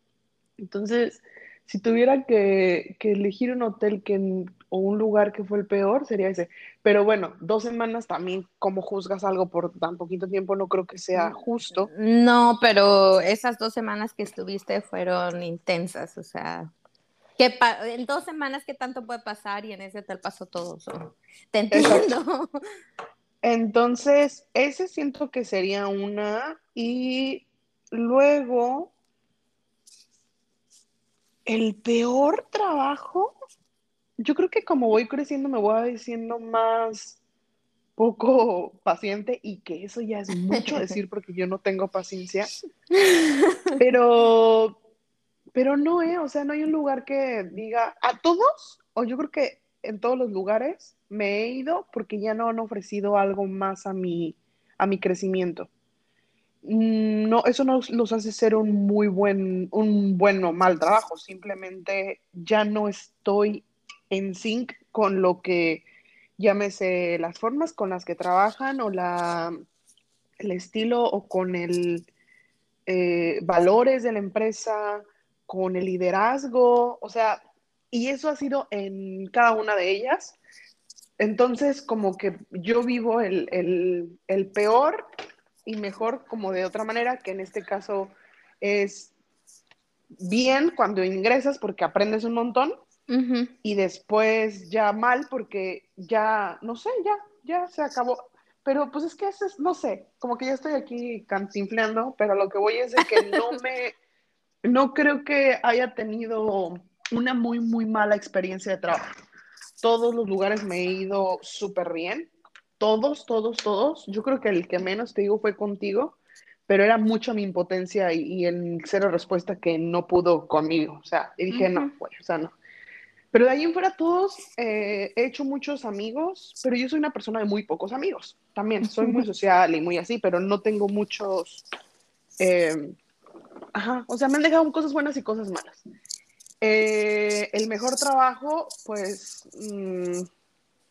Entonces, si tuviera que, elegir un hotel que, o un lugar que fue el peor, sería ese. Pero bueno, dos semanas también, como juzgas algo por tan poquito tiempo, no creo que sea justo. No, pero esas dos semanas que estuviste fueron intensas, o sea, que en dos semanas, ¿qué tanto puede pasar? Y en ese hotel pasó todo. Te entiendo. Entonces, ese siento que sería una. Y luego, el peor trabajo, yo creo que como voy creciendo me voy diciendo más poco paciente y que eso ya es mucho decir porque yo no tengo paciencia. Pero, pero no, ¿eh? O sea, no hay un lugar que diga a todos, o yo creo que en todos los lugares me he ido porque ya no han ofrecido algo más a mi, a mi crecimiento. Mm, no, eso no los hace ser un muy buen, un buen o mal trabajo, simplemente ya no estoy en sync con lo que llámese las formas con las que trabajan o la, el estilo o con el eh, valores de la empresa, con el liderazgo, o sea, y eso ha sido en cada una de ellas. Entonces, como que yo vivo el, peor y mejor como de otra manera, que en este caso es bien cuando ingresas porque aprendes un montón y después ya mal porque ya, no sé, ya, ya se acabó. Pero pues es que eso es, no sé, como que ya estoy aquí cantinfleando, pero lo que voy es de que no me, no creo que haya tenido una muy, muy mala experiencia de trabajo. Todos los lugares me he ido súper bien. Todos, todos, todos. Yo creo que el que menos te digo fue contigo, pero era mucho mi impotencia y, el cero respuesta que no pudo conmigo. O sea, y dije, no, bueno, o sea, no. Pero de ahí en fuera todos eh, he hecho muchos amigos, pero yo soy una persona de muy pocos amigos. También soy muy social y muy así, pero no tengo muchos... Eh, ajá, o sea, me han dejado cosas buenas y cosas malas. Eh, el mejor trabajo, pues mm,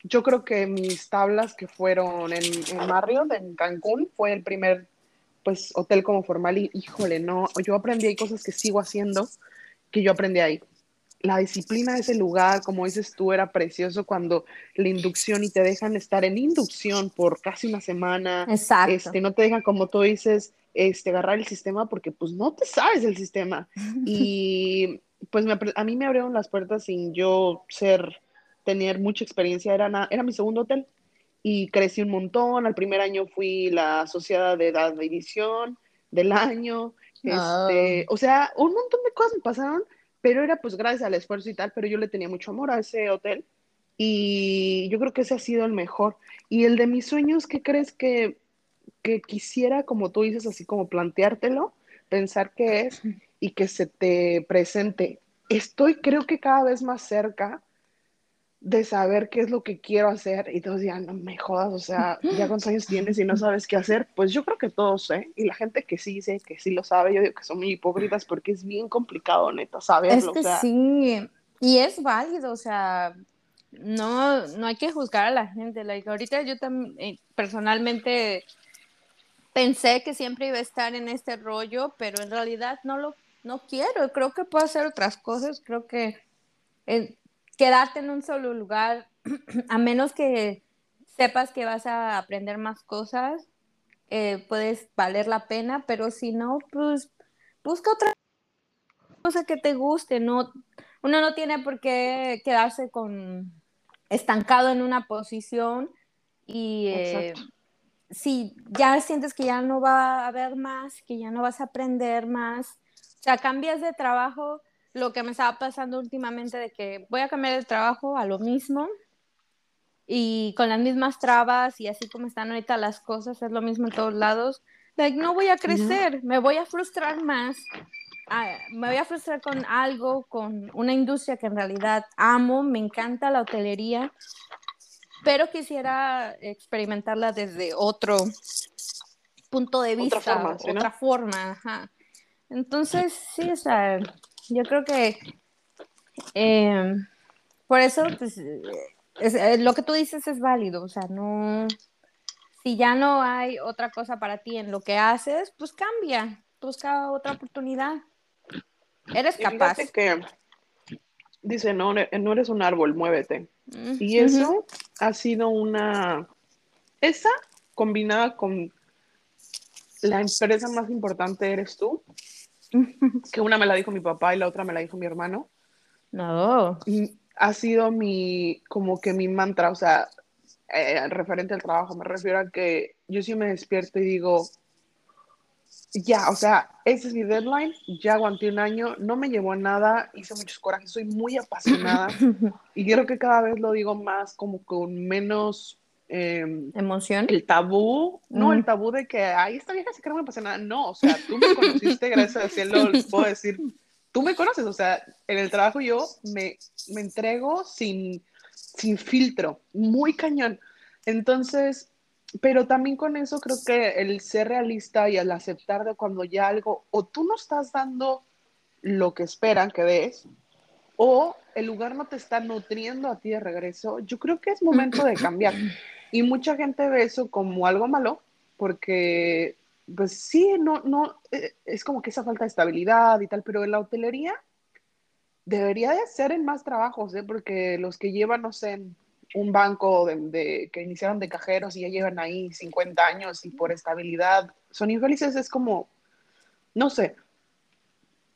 yo creo que mis tablas que fueron en, en Marriott, en Cancún, fue el primer pues hotel como formal y híjole, no, yo aprendí ahí cosas que sigo haciendo que yo aprendí ahí. La disciplina de ese lugar, como dices tú, era precioso cuando la inducción y te dejan estar en inducción por casi una semana. Exacto. Este, no te dejan, como tú dices, este, agarrar el sistema porque pues no te sabes el sistema. Y pues a mí me abrieron las puertas sin yo ser, tener mucha experiencia, era, era mi segundo hotel. y crecí un montón. Al primer año fui la asociada de edad de edición del año. Este, o sea, un montón de cosas me pasaron, pero era pues gracias al esfuerzo y tal, pero yo le tenía mucho amor a ese hotel y yo creo que ese ha sido el mejor. Y el de mis sueños, ¿qué crees que, que quisiera, como tú dices, así como planteártelo, pensar que es y que se te presente? Estoy creo que cada vez más cerca de saber qué es lo que quiero hacer y todos ya no me jodas, o sea, ya cuántos años tienes y no sabes qué hacer, pues yo creo que todos, ¿eh? Y la gente que sí sé, que sí lo sabe, yo digo que son muy hipócritas porque es bien complicado, neta, saberlo. Es que sí, y es válido, o sea, no, no hay que juzgar a la gente, like, ahorita yo también eh, personalmente pensé que siempre iba a estar en este rollo, pero en realidad no lo, no quiero, creo que puedo hacer otras cosas, creo que... Eh, quedarte en un solo lugar, a menos que sepas que vas a aprender más cosas, eh, puedes valer la pena, pero si no, pues busca otra cosa que te guste, no, uno no tiene por qué quedarse con estancado en una posición y eh, si ya sientes que ya no va a haber más, que ya no vas a aprender más, o sea, cambias de trabajo, lo que me estaba pasando últimamente de que voy a cambiar de trabajo a lo mismo y con las mismas trabas y así como están ahorita las cosas, es lo mismo en todos lados. Like, no voy a crecer, me voy a frustrar más, ah, me voy a frustrar con algo, con una industria que en realidad amo, me encanta la hotelería, pero quisiera experimentarla desde otro punto de vista, otra forma. Otra forma Entonces, sí, o sea, yo creo que eh, por eso, pues, eh, lo que tú dices es válido, o sea, no, si ya no hay otra cosa para ti en lo que haces, pues cambia, busca otra oportunidad. Eres capaz. Que dice, no, no eres un árbol, muévete. Mm, y eso ha sido una, esa combinada con la empresa más importante eres tú, que una me la dijo mi papá y la otra me la dijo mi hermano. No. Ha sido mi, como que mi mantra, o sea, eh, referente al trabajo, me refiero a que yo sí me despierto y digo, ya, o sea, ese es mi deadline, ya aguanté un año, no me llevó a nada, hice muchos corajes, soy muy apasionada y creo que cada vez lo digo más como con menos Em, emoción. El tabú, no, el mm. tabú de que, ay, esta vieja sí que no me pasa nada. No, o sea, tú me conociste, gracias a cielo, puedo decir, tú me conoces, o sea, en el trabajo yo me, me entrego sin, sin filtro, muy cañón. Entonces, pero también con eso creo que el ser realista y el aceptar de cuando ya algo, o tú no estás dando lo que esperan que des, o el lugar no te está nutriendo a ti de regreso, yo creo que es momento de cambiar. Y mucha gente ve eso como algo malo, porque, pues sí, no, no, eh, es como que esa falta de estabilidad y tal, pero en la hotelería debería de ser en más trabajos, ¿eh? porque los que llevan, no sé, un banco de, que iniciaron de cajeros y ya llevan ahí 50 años y por estabilidad son infelices, es como, no sé,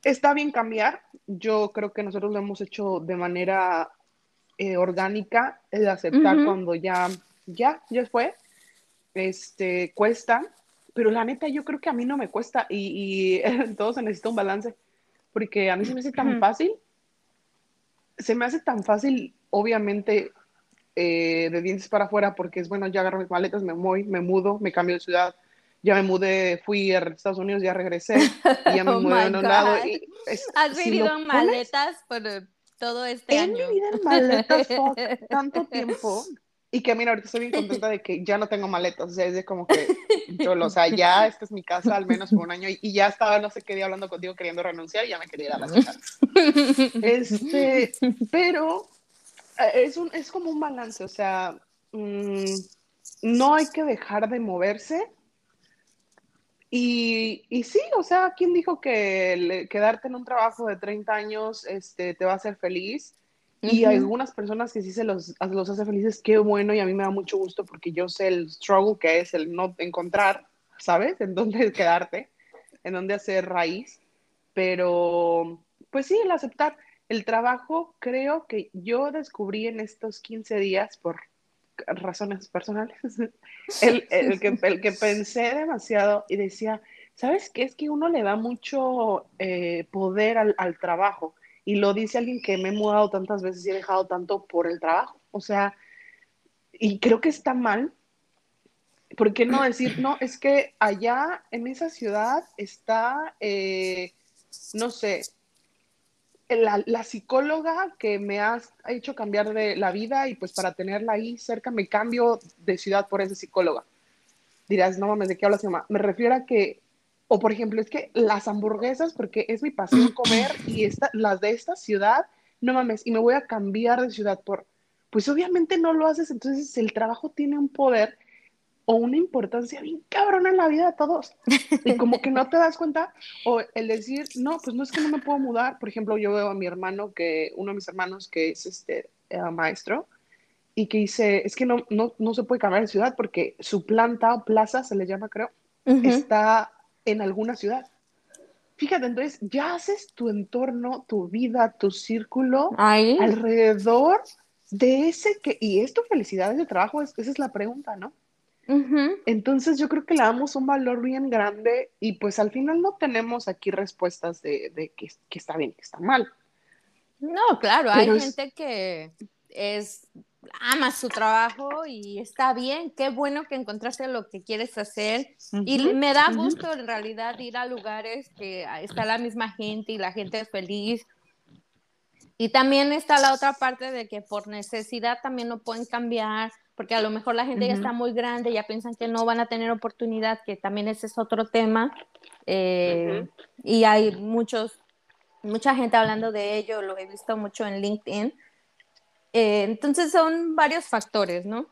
está bien cambiar. Yo creo que nosotros lo hemos hecho de manera eh, orgánica, el aceptar cuando ya ya, ya fue. Este, cuesta, pero la neta yo creo que a mí no me cuesta y, y todo se necesita un balance, porque a mí se me hace tan fácil, se me hace tan fácil, obviamente, eh, de dientes para afuera, porque es bueno, ya agarro mis maletas, me voy, me mudo, me cambio de ciudad, ya me mudé, fui a Estados Unidos, ya regresé, y ya me oh mudé en un lado. ¿Has vivido en maletas por todo este año? He vivido en maletas tanto tiempo y que mira, ahorita estoy bien contenta de que ya no tengo maletas, o sea, es de como que yo, o sea, ya esta es mi casa al menos por un año y, ya estaba no sé qué día hablando contigo queriendo renunciar y ya me quería ir a la casa. Este, pero eh, es, un, es como un balance, o sea, mm, no hay que dejar de moverse. Y, y sí, o sea, ¿quién dijo que quedarte en un trabajo de 30 años este, te va a hacer feliz? Y hay algunas personas que sí se los, los hace felices, qué bueno, y a mí me da mucho gusto porque yo sé el struggle que es el no encontrar, ¿sabes? En dónde quedarte, en dónde hacer raíz. Pero, pues sí, el aceptar. El trabajo, creo que yo descubrí en estos 15 días, por razones personales, el, el, que, el que pensé demasiado y decía, ¿sabes qué? Es que uno le da mucho eh, poder al, al, trabajo. Y lo dice alguien que me he mudado tantas veces y he dejado tanto por el trabajo. O sea, y creo que está mal. ¿Por qué no decir, no, es que allá en esa ciudad está, eh, no sé, la, la, psicóloga que me ha hecho cambiar de la vida y pues para tenerla ahí cerca me cambio de ciudad por esa psicóloga. Dirás, no mames, ¿de qué hablas, mamá? Me refiero a que, o por ejemplo, es que las hamburguesas, porque es mi pasión comer y esta, las de esta ciudad, no mames, y me voy a cambiar de ciudad por, pues obviamente no lo haces, entonces el trabajo tiene un poder o una importancia bien cabrona en la vida de todos. Y como que no te das cuenta, o el decir, no, pues no es que no me puedo mudar. Por ejemplo, yo veo a mi hermano, que uno de mis hermanos que es este uh, maestro, y que dice, es que no, no, no, se puede cambiar de ciudad porque su planta o plaza, se le llama creo, uh -huh. está en alguna ciudad. Fíjate, entonces ya haces tu entorno, tu vida, tu círculo Ahí. alrededor de ese que, y es tu felicidad de trabajo, es, esa es la pregunta, ¿no? Uh -huh. Entonces yo creo que le damos un valor bien grande y pues al final no tenemos aquí respuestas de, de que, que, está bien, que está mal. No, claro, Pero hay es... gente que es ama su trabajo y está bien, qué bueno que encontraste lo que quieres hacer uh -huh. y me da gusto uh -huh. en realidad ir a lugares que está la misma gente y la gente es feliz. Y también está la otra parte de que por necesidad también no pueden cambiar, porque a lo mejor la gente uh -huh. ya está muy grande, ya piensan que no van a tener oportunidad, que también ese es otro tema. Eh. Y hay muchos, mucha gente hablando de ello, lo he visto mucho en LinkedIn. Eh, entonces son varios factores, ¿no?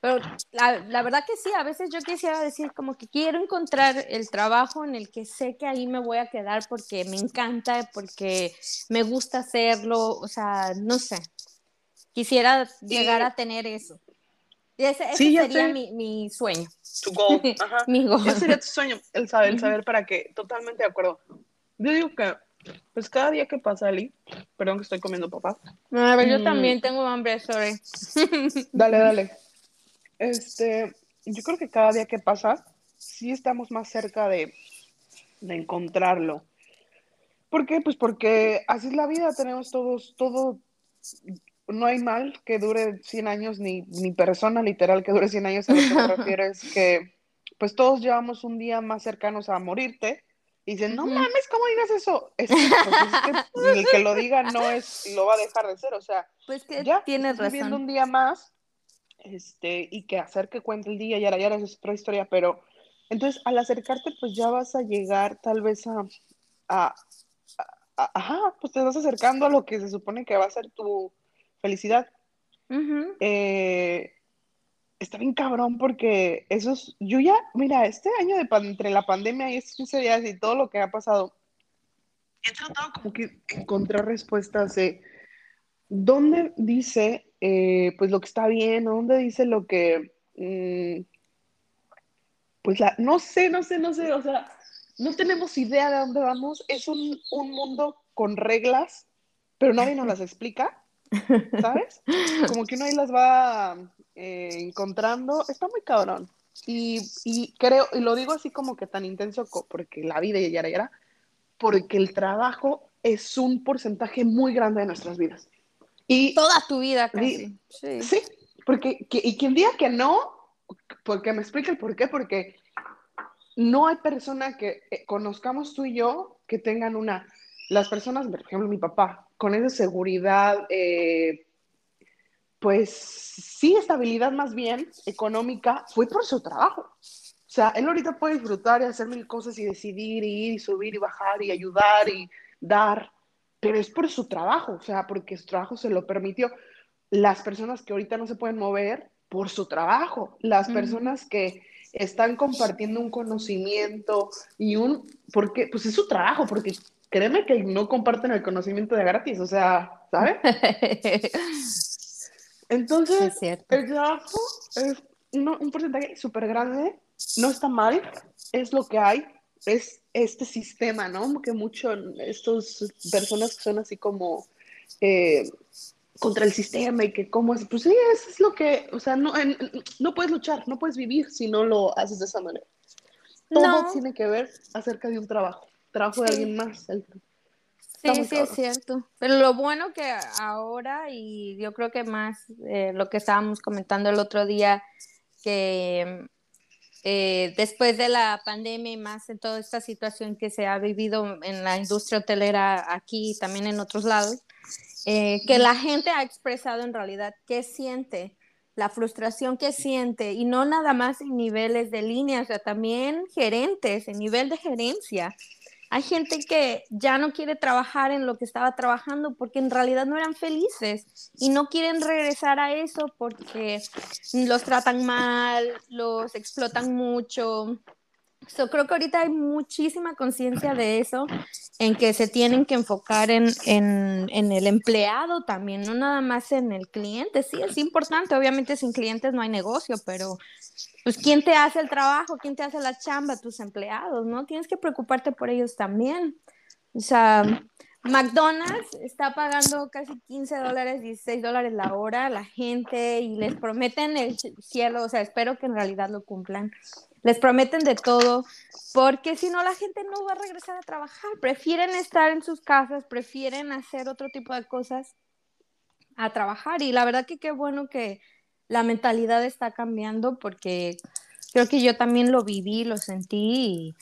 Pero la, la, verdad que sí, a veces yo quisiera decir como que quiero encontrar el trabajo en el que sé que ahí me voy a quedar porque me encanta, porque me gusta hacerlo, o sea, no sé. Quisiera llegar a tener eso. Ese, ese sí, sería mi, mi, sueño. Tu goal. Ajá. mi goal. Ese sería tu sueño, el saber, el saber para qué. Totalmente de acuerdo. Yo digo que, pues cada día que pasa, Ali, perdón que estoy comiendo papá. A ver, yo mm. también tengo hambre, sorry. dale, dale. Este, yo creo que cada día que pasa, sí estamos más cerca de, de encontrarlo. ¿Por qué? Pues porque así es la vida, tenemos todos, todo, no hay mal que dure 100 años, ni, ni persona literal que dure 100 años, a lo que me refiero es que, pues todos llevamos un día más cercanos a morirte, y dicen, no mames, ¿cómo digas eso? Es pues, es que el que lo diga no es, lo va a dejar de ser, o sea, pues que ya tienes razón. viviendo un día más, este, y que hacer que cuente el día, y ahora ya es otra historia, pero entonces al acercarte, pues ya vas a llegar tal vez a, a, a, a, ajá, pues te vas acercando a lo que se supone que va a ser tu felicidad. Uh -huh. eh, está bien cabrón porque eso es, yo ya, mira, este año de entre la pandemia y estos 15 días y todo lo que ha pasado, he tratado como que encontrar respuestas de dónde dice eh, pues lo que está bien, dónde dice lo que, mmm, pues la, no sé, no sé, no sé, o sea, no tenemos idea de dónde vamos, es un, un mundo con reglas, pero nadie nos las explica, ¿sabes? Como que uno ahí las va eh, encontrando, está muy cabrón. Y, y, creo, y lo digo así como que tan intenso, porque la vida ya era, ya porque el trabajo es un porcentaje muy grande de nuestras vidas. Y toda tu vida casi. Sí, sí porque, que, y quien diga que no, porque me explique el por qué, porque no hay persona que eh, conozcamos tú y yo que tengan una, las personas, por ejemplo, mi papá, con esa seguridad, eh, pues sí, estabilidad más bien económica, fue por su trabajo. O sea, él ahorita puede disfrutar y hacer mil cosas y decidir y ir y subir y bajar y ayudar y dar, pero es por su trabajo, o sea, porque su trabajo se lo permitió. Las personas que ahorita no se pueden mover por su trabajo, las personas que están compartiendo un conocimiento y un, porque, pues es su trabajo, porque créeme que no comparten el conocimiento de gratis, o sea, ¿sabes? Entonces, es el trabajo es uno, un porcentaje súper grande, no está mal, es lo que hay, es este sistema, ¿no? Que mucho, estas personas que son así como, eh, contra el sistema y que cómo es, pues sí, eso es lo que, o sea, no, no puedes luchar, no puedes vivir si no lo haces de esa manera. Todo tiene que ver acerca de un trabajo, trabajo de alguien más. Sí, sí, es cierto. Pero lo bueno que ahora, y yo creo que más eh, lo que estábamos comentando el otro día, que eh, después de la pandemia y más en toda esta situación que se ha vivido en la industria hotelera aquí y también en otros lados, eh, que la gente ha expresado en realidad qué siente, la frustración que siente, y no nada más en niveles de línea, o sea, también gerentes, en nivel de gerencia. Hay gente que ya no quiere trabajar en lo que estaba trabajando porque en realidad no eran felices y no quieren regresar a eso porque los tratan mal, los explotan mucho, So, creo que ahorita hay muchísima conciencia de eso, en que se tienen que enfocar en, en, en, el empleado también, no nada más en el cliente. Sí, es importante, obviamente sin clientes no hay negocio, pero pues ¿quién te hace el trabajo? ¿Quién te hace la chamba? Tus empleados, ¿no? Tienes que preocuparte por ellos también. O sea, McDonald's está pagando casi 15 dólares, 16 dólares la hora a la gente y les prometen el cielo, o sea, espero que en realidad lo cumplan les prometen de todo, porque si no la gente no va a regresar a trabajar, prefieren estar en sus casas, prefieren hacer otro tipo de cosas a trabajar y la verdad que qué bueno que la mentalidad está cambiando porque creo que yo también lo viví, lo sentí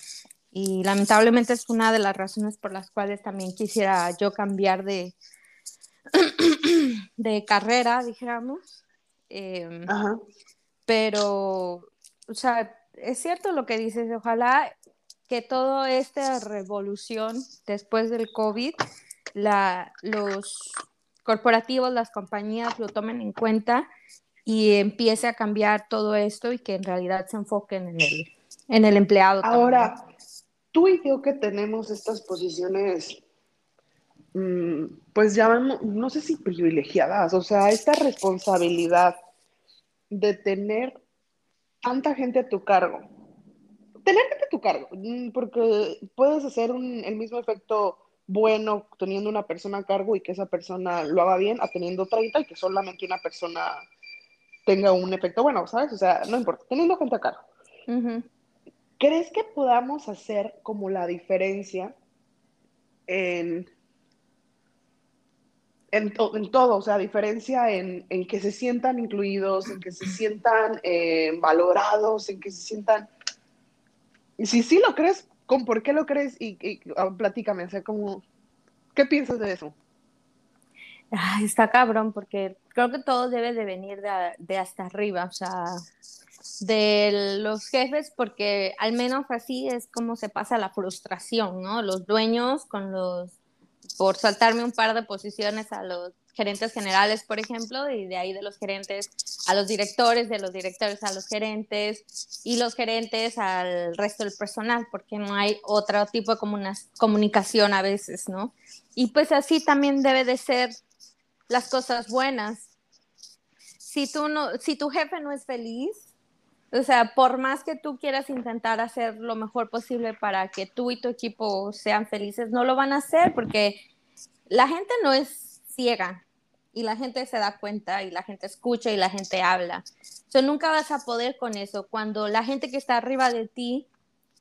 y, lamentablemente es una de las razones por las cuales también quisiera yo cambiar de, de carrera, dijéramos. Em, pero, o sea, es cierto lo que dices, ojalá que toda esta revolución después del COVID, la, los corporativos, las compañías lo tomen en cuenta y empiece a cambiar todo esto y que en realidad se enfoquen en el, en el empleado. Ahora, tú y yo que tenemos estas posiciones, mm, pues ya no sé si privilegiadas, o sea, esta responsabilidad de tener tanta gente a tu cargo. Tener gente a tu cargo, mm, porque puedes hacer el mismo efecto bueno teniendo una persona a cargo y que esa persona lo haga bien a teniendo 30 y que solamente una persona tenga un efecto bueno, ¿sabes? O sea, no importa, teniendo gente a cargo. ¿Crees que podamos hacer como la diferencia en en, todo, o sea, diferencia en, que se sientan incluidos, en que se sientan eh, valorados, en que se sientan... Y si sí lo crees, ¿con por qué lo crees? Y, ah, platícame, o sea, como, ¿qué piensas de eso? está cabrón, porque creo que todo debe de venir de, de hasta arriba, o sea, de los jefes, porque al menos así es como se pasa la frustración, ¿no? Los dueños con los por saltarme un par de posiciones a los gerentes generales, por ejemplo, y de ahí de los gerentes a los directores, de los directores a los gerentes y los gerentes al resto del personal, porque no hay otro tipo de comunicación a veces, ¿no? Y pues así también debe de ser las cosas buenas. Si, tú no, si tu jefe no es feliz, o sea, por más que tú quieras intentar hacer lo mejor posible para que tú y tu equipo sean felices, no lo van a hacer porque la gente no es ciega y la gente se da cuenta y la gente escucha y la gente habla. So, nunca vas a poder con eso cuando la gente que está arriba de ti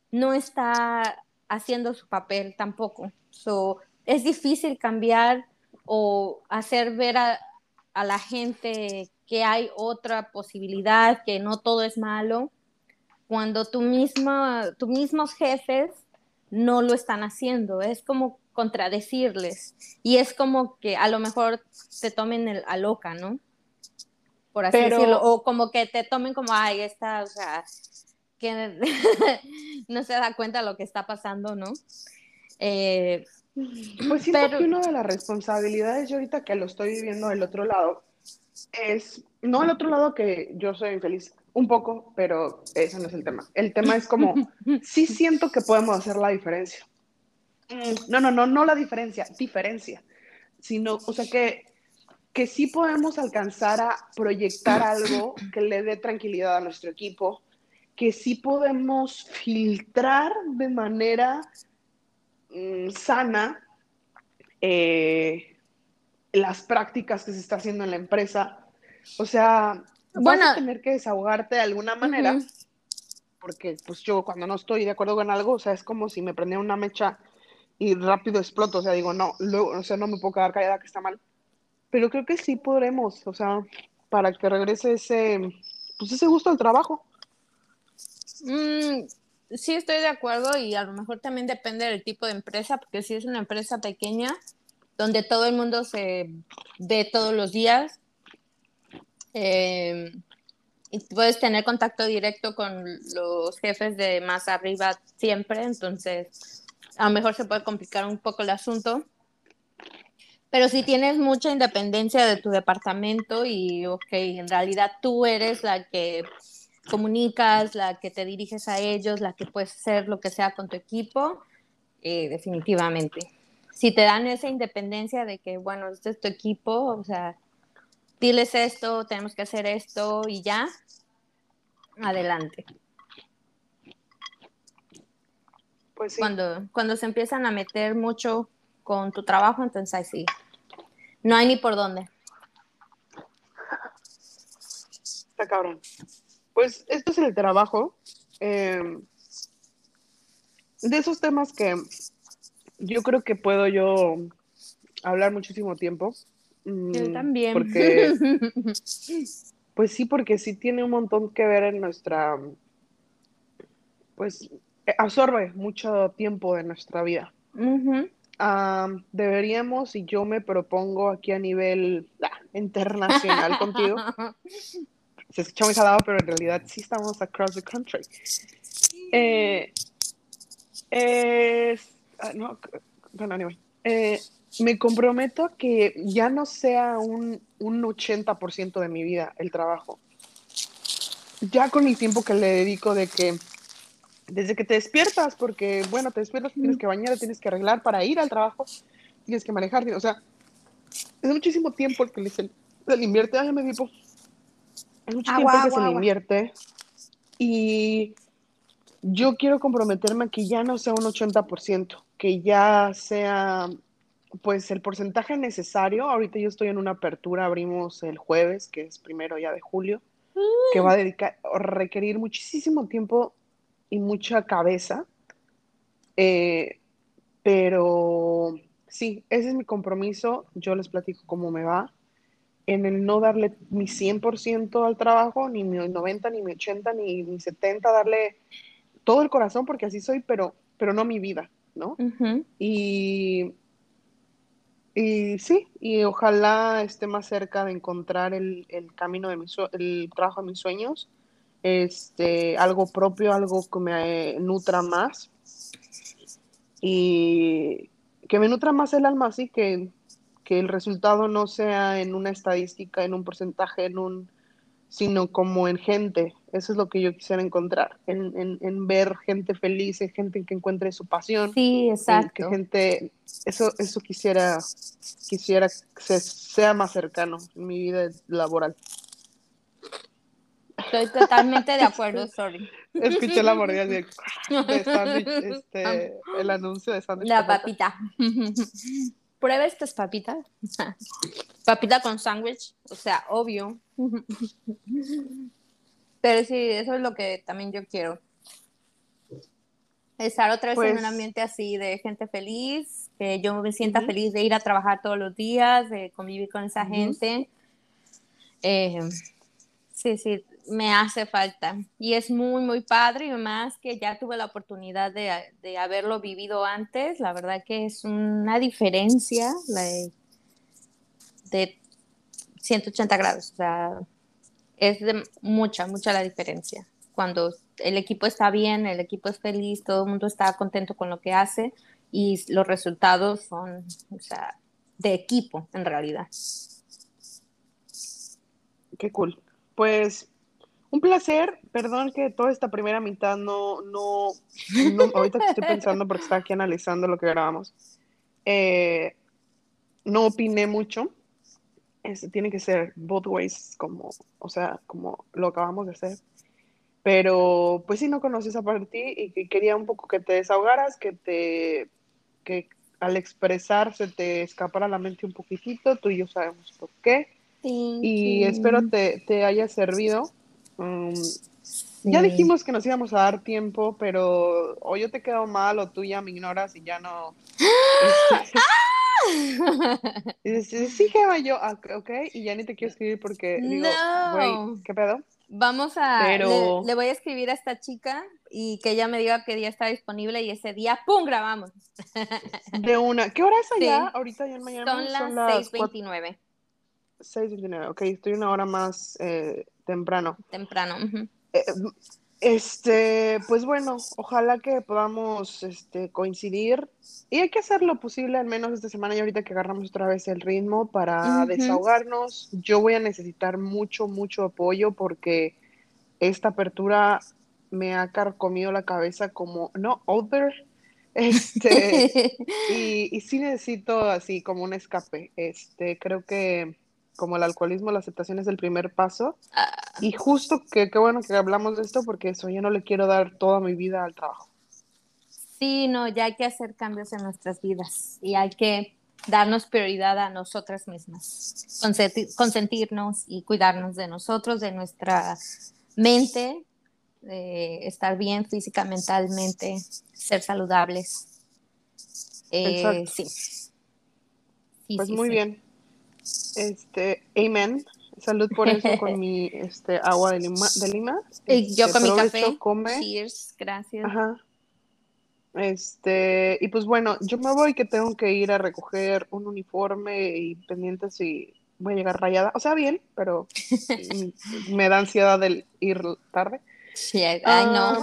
no está haciendo su papel tampoco. So, es difícil cambiar o hacer ver a, a la gente que hay otra posibilidad, que no todo es malo, cuando tú misma, tus mismos jefes no lo están haciendo. Es como contradecirles. Y es como que a lo mejor te tomen el, a loca, ¿no? Por así decirlo. O como que te tomen como, ay, esta, o sea, que no se da cuenta de lo que está pasando, ¿no? Eh, pues siento que una de las responsabilidades, yo ahorita que lo estoy viviendo del otro lado, es, no al otro lado que yo soy infeliz, un poco, pero ese no es el tema. El tema es como, sí siento que podemos hacer la diferencia. Mm, no, no, no, no la diferencia, diferencia, sino, o sea, que, que sí podemos alcanzar a proyectar algo que le dé tranquilidad a nuestro equipo, que sí podemos filtrar de manera mm, sana eh, las prácticas que se está haciendo en la empresa. O sea, vas a tener que desahogarte de alguna manera, porque pues yo cuando no estoy de acuerdo con algo, o sea, es como si me prendiera una mecha y rápido exploto, o sea, digo, no, luego, o sea, no me puedo quedar callada que está mal. Pero creo que sí podremos, o sea, para que regrese ese, pues ese gusto al trabajo. Mm, sí, estoy de acuerdo y a lo mejor también depende del tipo de empresa, porque si es una empresa pequeña, donde todo el mundo se ve todos los días, eh, y puedes tener contacto directo con los jefes de más arriba siempre, entonces a lo mejor se puede complicar un poco el asunto. Pero si tienes mucha independencia de tu departamento y, ok, en realidad tú eres la que comunicas, la que te diriges a ellos, la que puedes hacer lo que sea con tu equipo, eh, definitivamente. Si te dan esa independencia de que, bueno, este es tu equipo, o sea, diles esto, tenemos que hacer esto y ya, adelante. Pues cuando, cuando se empiezan a meter mucho con tu trabajo, entonces ahí sí. No hay ni por dónde. Está cabrón. Pues esto es el trabajo. Em, de esos temas que yo creo que puedo yo hablar muchísimo tiempo. Yo mm, también. Porque, pues sí, porque sí tiene un montón que ver en nuestra, pues absorbe mucho tiempo de nuestra vida. deberíamos, y yo me propongo aquí a nivel ah, internacional contigo, se escucha muy jalado, pero en realidad sí estamos across the country. Eh, ah, no, bueno, anyway. Eh, me comprometo a que ya no sea un, un 80% de mi vida el trabajo. Ya con el tiempo que le dedico de que desde que te despiertas, porque bueno, te despiertas, tienes que bañar, tienes que arreglar para ir al trabajo, tienes que manejar, o sea, es muchísimo tiempo el que se, le invierte, ay, me tipo, es mucho tiempo que se le invierte. Y yo quiero comprometerme a que ya no sea un 80%, que ya sea pues el porcentaje necesario, ahorita yo estoy en una apertura, abrimos el jueves, que es primero ya de julio, que va a dedicar, requerir muchísimo tiempo y mucha cabeza, eh, pero sí, ese es mi compromiso, yo les platico cómo me va, en el no darle mi 100% al trabajo, ni mi 90, ni mi 80, ni mi 70, darle todo el corazón, porque así soy, pero, pero no mi vida, ¿no? Y y sí, y ojalá esté más cerca de encontrar el, camino de mi el trabajo de mis sueños, este, algo propio, algo que me nutra más y que me nutra más el alma, así que, que el resultado no sea en una estadística, en un porcentaje, en un, sino como en gente. Eso es lo que yo quisiera encontrar, en, ver gente feliz, en gente que encuentre su pasión. Sí, exacto. Que gente, eso, eso quisiera, quisiera que sea más cercano en mi vida laboral. Estoy totalmente de acuerdo, sorry. Escuché la mordida de, de este, el anuncio de sándwich. La papita. Prueba estas papitas. Papita con sándwich, o sea, obvio. Pero sí, eso es lo que también yo quiero. Estar otra vez en un pues ambiente así de gente feliz, que yo me sienta feliz de ir a trabajar todos los días, de convivir con esa gente. Eh, sí, sí, me hace falta. Y es muy, muy padre, y más que ya tuve la oportunidad de, de haberlo vivido antes. La verdad que es una diferencia de 180 grados. O sea, es de mucha, mucha la diferencia. Cuando el equipo está bien, el equipo es feliz, todo el mundo está contento con lo que hace y los resultados son, o sea, de equipo en realidad. Qué cool. Pues un placer, perdón que toda esta primera mitad no, no, ahorita que estoy pensando porque estaba aquí analizando lo que grabamos, eh, no opiné mucho, tiene que ser both ways, como, o sea, como lo acabamos de hacer. Pero pues sí, no conoces a ti y que quería un poco que te desahogaras, que te, que al expresar se te escapara la mente un poquitito, tú y yo sabemos por qué. Y espero te, te haya servido. Um, ya dijimos que nos íbamos a dar tiempo, pero o yo te quedo mal o tú ya me ignoras y ya no. Este, sí, que yo, ah, ok, y ya ni te quiero escribir porque digo, güey, ¿qué pedo? Vamos a, le, voy a escribir a esta chica y que ella me diga qué día está disponible y ese día, ¡pum!, grabamos. De una. ¿Qué hora es allá? Ahorita y en mañana. Son las, 6.29. 6.29, ok, estoy una hora más eh, temprano. Temprano. Eh, este, pues bueno, ojalá que podamos este, coincidir y hay que hacer lo posible al menos esta semana y ahorita que agarramos otra vez el ritmo para desahogarnos. Yo voy a necesitar mucho, mucho apoyo porque esta apertura me ha carcomido la cabeza como, no, other, este, y, y sí necesito así como un escape. Este, creo que como el alcoholismo, la aceptación es el primer paso. Ah. Y justo que qué bueno que hablamos de esto porque eso, yo no le quiero dar toda mi vida al trabajo. Sí, no, ya hay que hacer cambios en nuestras vidas y hay que darnos prioridad a nosotras mismas, consentirnos y cuidarnos de nosotros, de nuestra mente, de estar bien física, mentalmente, ser saludables. Eh, sí. Pues muy bien. Este, amen. Salud por eso con mi este, agua de lima. De lima. Y yo con mi café. Cheers, gracias. Ajá. Este, y pues bueno, yo me voy que tengo que ir a recoger un uniforme y pendiente si voy a llegar rayada. O sea, bien, pero me da ansiedad el ir tarde. Sí, ay, no.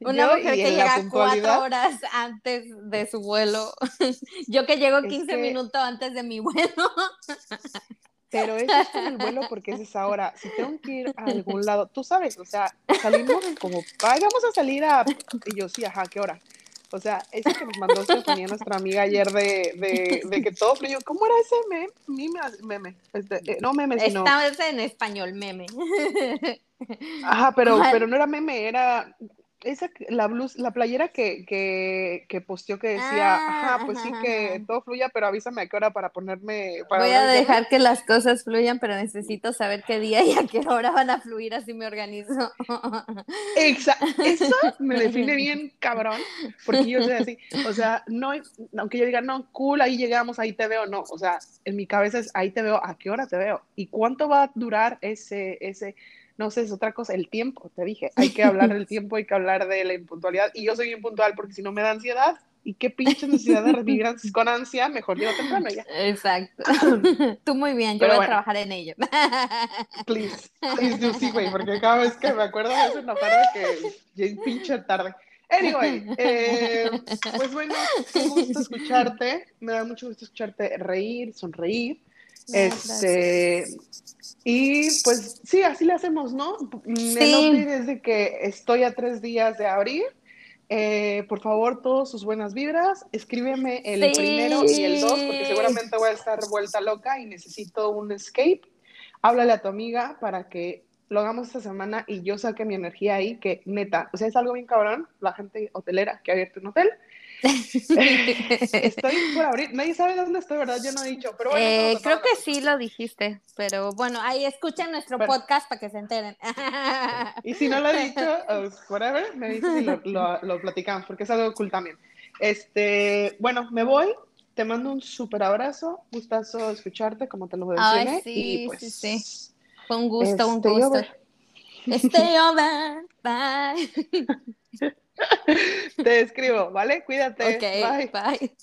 Una mujer que llega cuatro horas antes de su vuelo. Yo que llego 15 minutos antes de mi vuelo. Pero eso es el vuelo porque es esa hora. Si tengo que ir a algún lado, tú sabes, o sea, salimos como, vamos a salir a. Y yo, sí, ajá, ¿qué hora? O sea, eso que nos mandó Estefanía, nuestra amiga, ayer de, de, de que todo fluyó. ¿Cómo era ese meme? meme. Este, eh, no meme, sino. Estaba en español, meme. Ajá, pero, pero no era meme, era esa, la blues, la playera que, que, que posteó que decía, ah, ajá, pues sí que todo fluya, pero avísame a qué hora para ponerme. Voy a dejar que las cosas fluyan, pero necesito saber qué día y a qué hora van a fluir, así me organizo. Exacto, eso me define bien, cabrón, porque yo soy así, o sea, no, aunque yo diga, no, cool, ahí llegamos, ahí te veo, no, o sea, en mi cabeza es, ahí te veo, a qué hora te veo, y cuánto va a durar ese, ese, no sé, es otra cosa, el tiempo, te dije, hay que hablar del tiempo, hay que hablar de la impuntualidad, y yo soy impuntual porque si no me da ansiedad, y qué pinche necesidad de vivir con ansia, mejor llego temprano ya. Exacto. Tú muy bien, yo voy a trabajar en ello. Please, please do, sí, güey, porque cada vez que me acuerdo de eso en la tarde que ya pinche tarde. Anyway, eh, pues bueno, qué gusto escucharte, me da mucho gusto escucharte reír, sonreír. Este, y pues sí, así le hacemos, ¿no? Sí. Me desde que estoy a tres días de abrir. Eh, por favor, todos sus buenas vibras. Escríbeme el primero y el dos, porque seguramente voy a estar vuelta loca y necesito un escape. Háblale a tu amiga para que lo hagamos esta semana y yo saque mi energía ahí, que neta, o sea, es algo bien cabrón, la gente hotelera que ha abierto un hotel estoy por abrir. Nadie sabe dónde estoy, ¿verdad? Yo no he dicho, pero bueno. Eh, creo que sí lo dijiste, pero bueno, ahí escuchen nuestro podcast para que se enteren. y si no lo he dicho, whatever, me dices y lo, lo, platicamos, porque es algo cool también. Este, bueno, me voy. Te mando un súper abrazo. Gustazo escucharte, como te lo mencioné. Ay, sí, y pues, sí, sí. Fue un gusto, un gusto. Stay over. Bye. Te escribo, ¿vale? Cuídate. bye.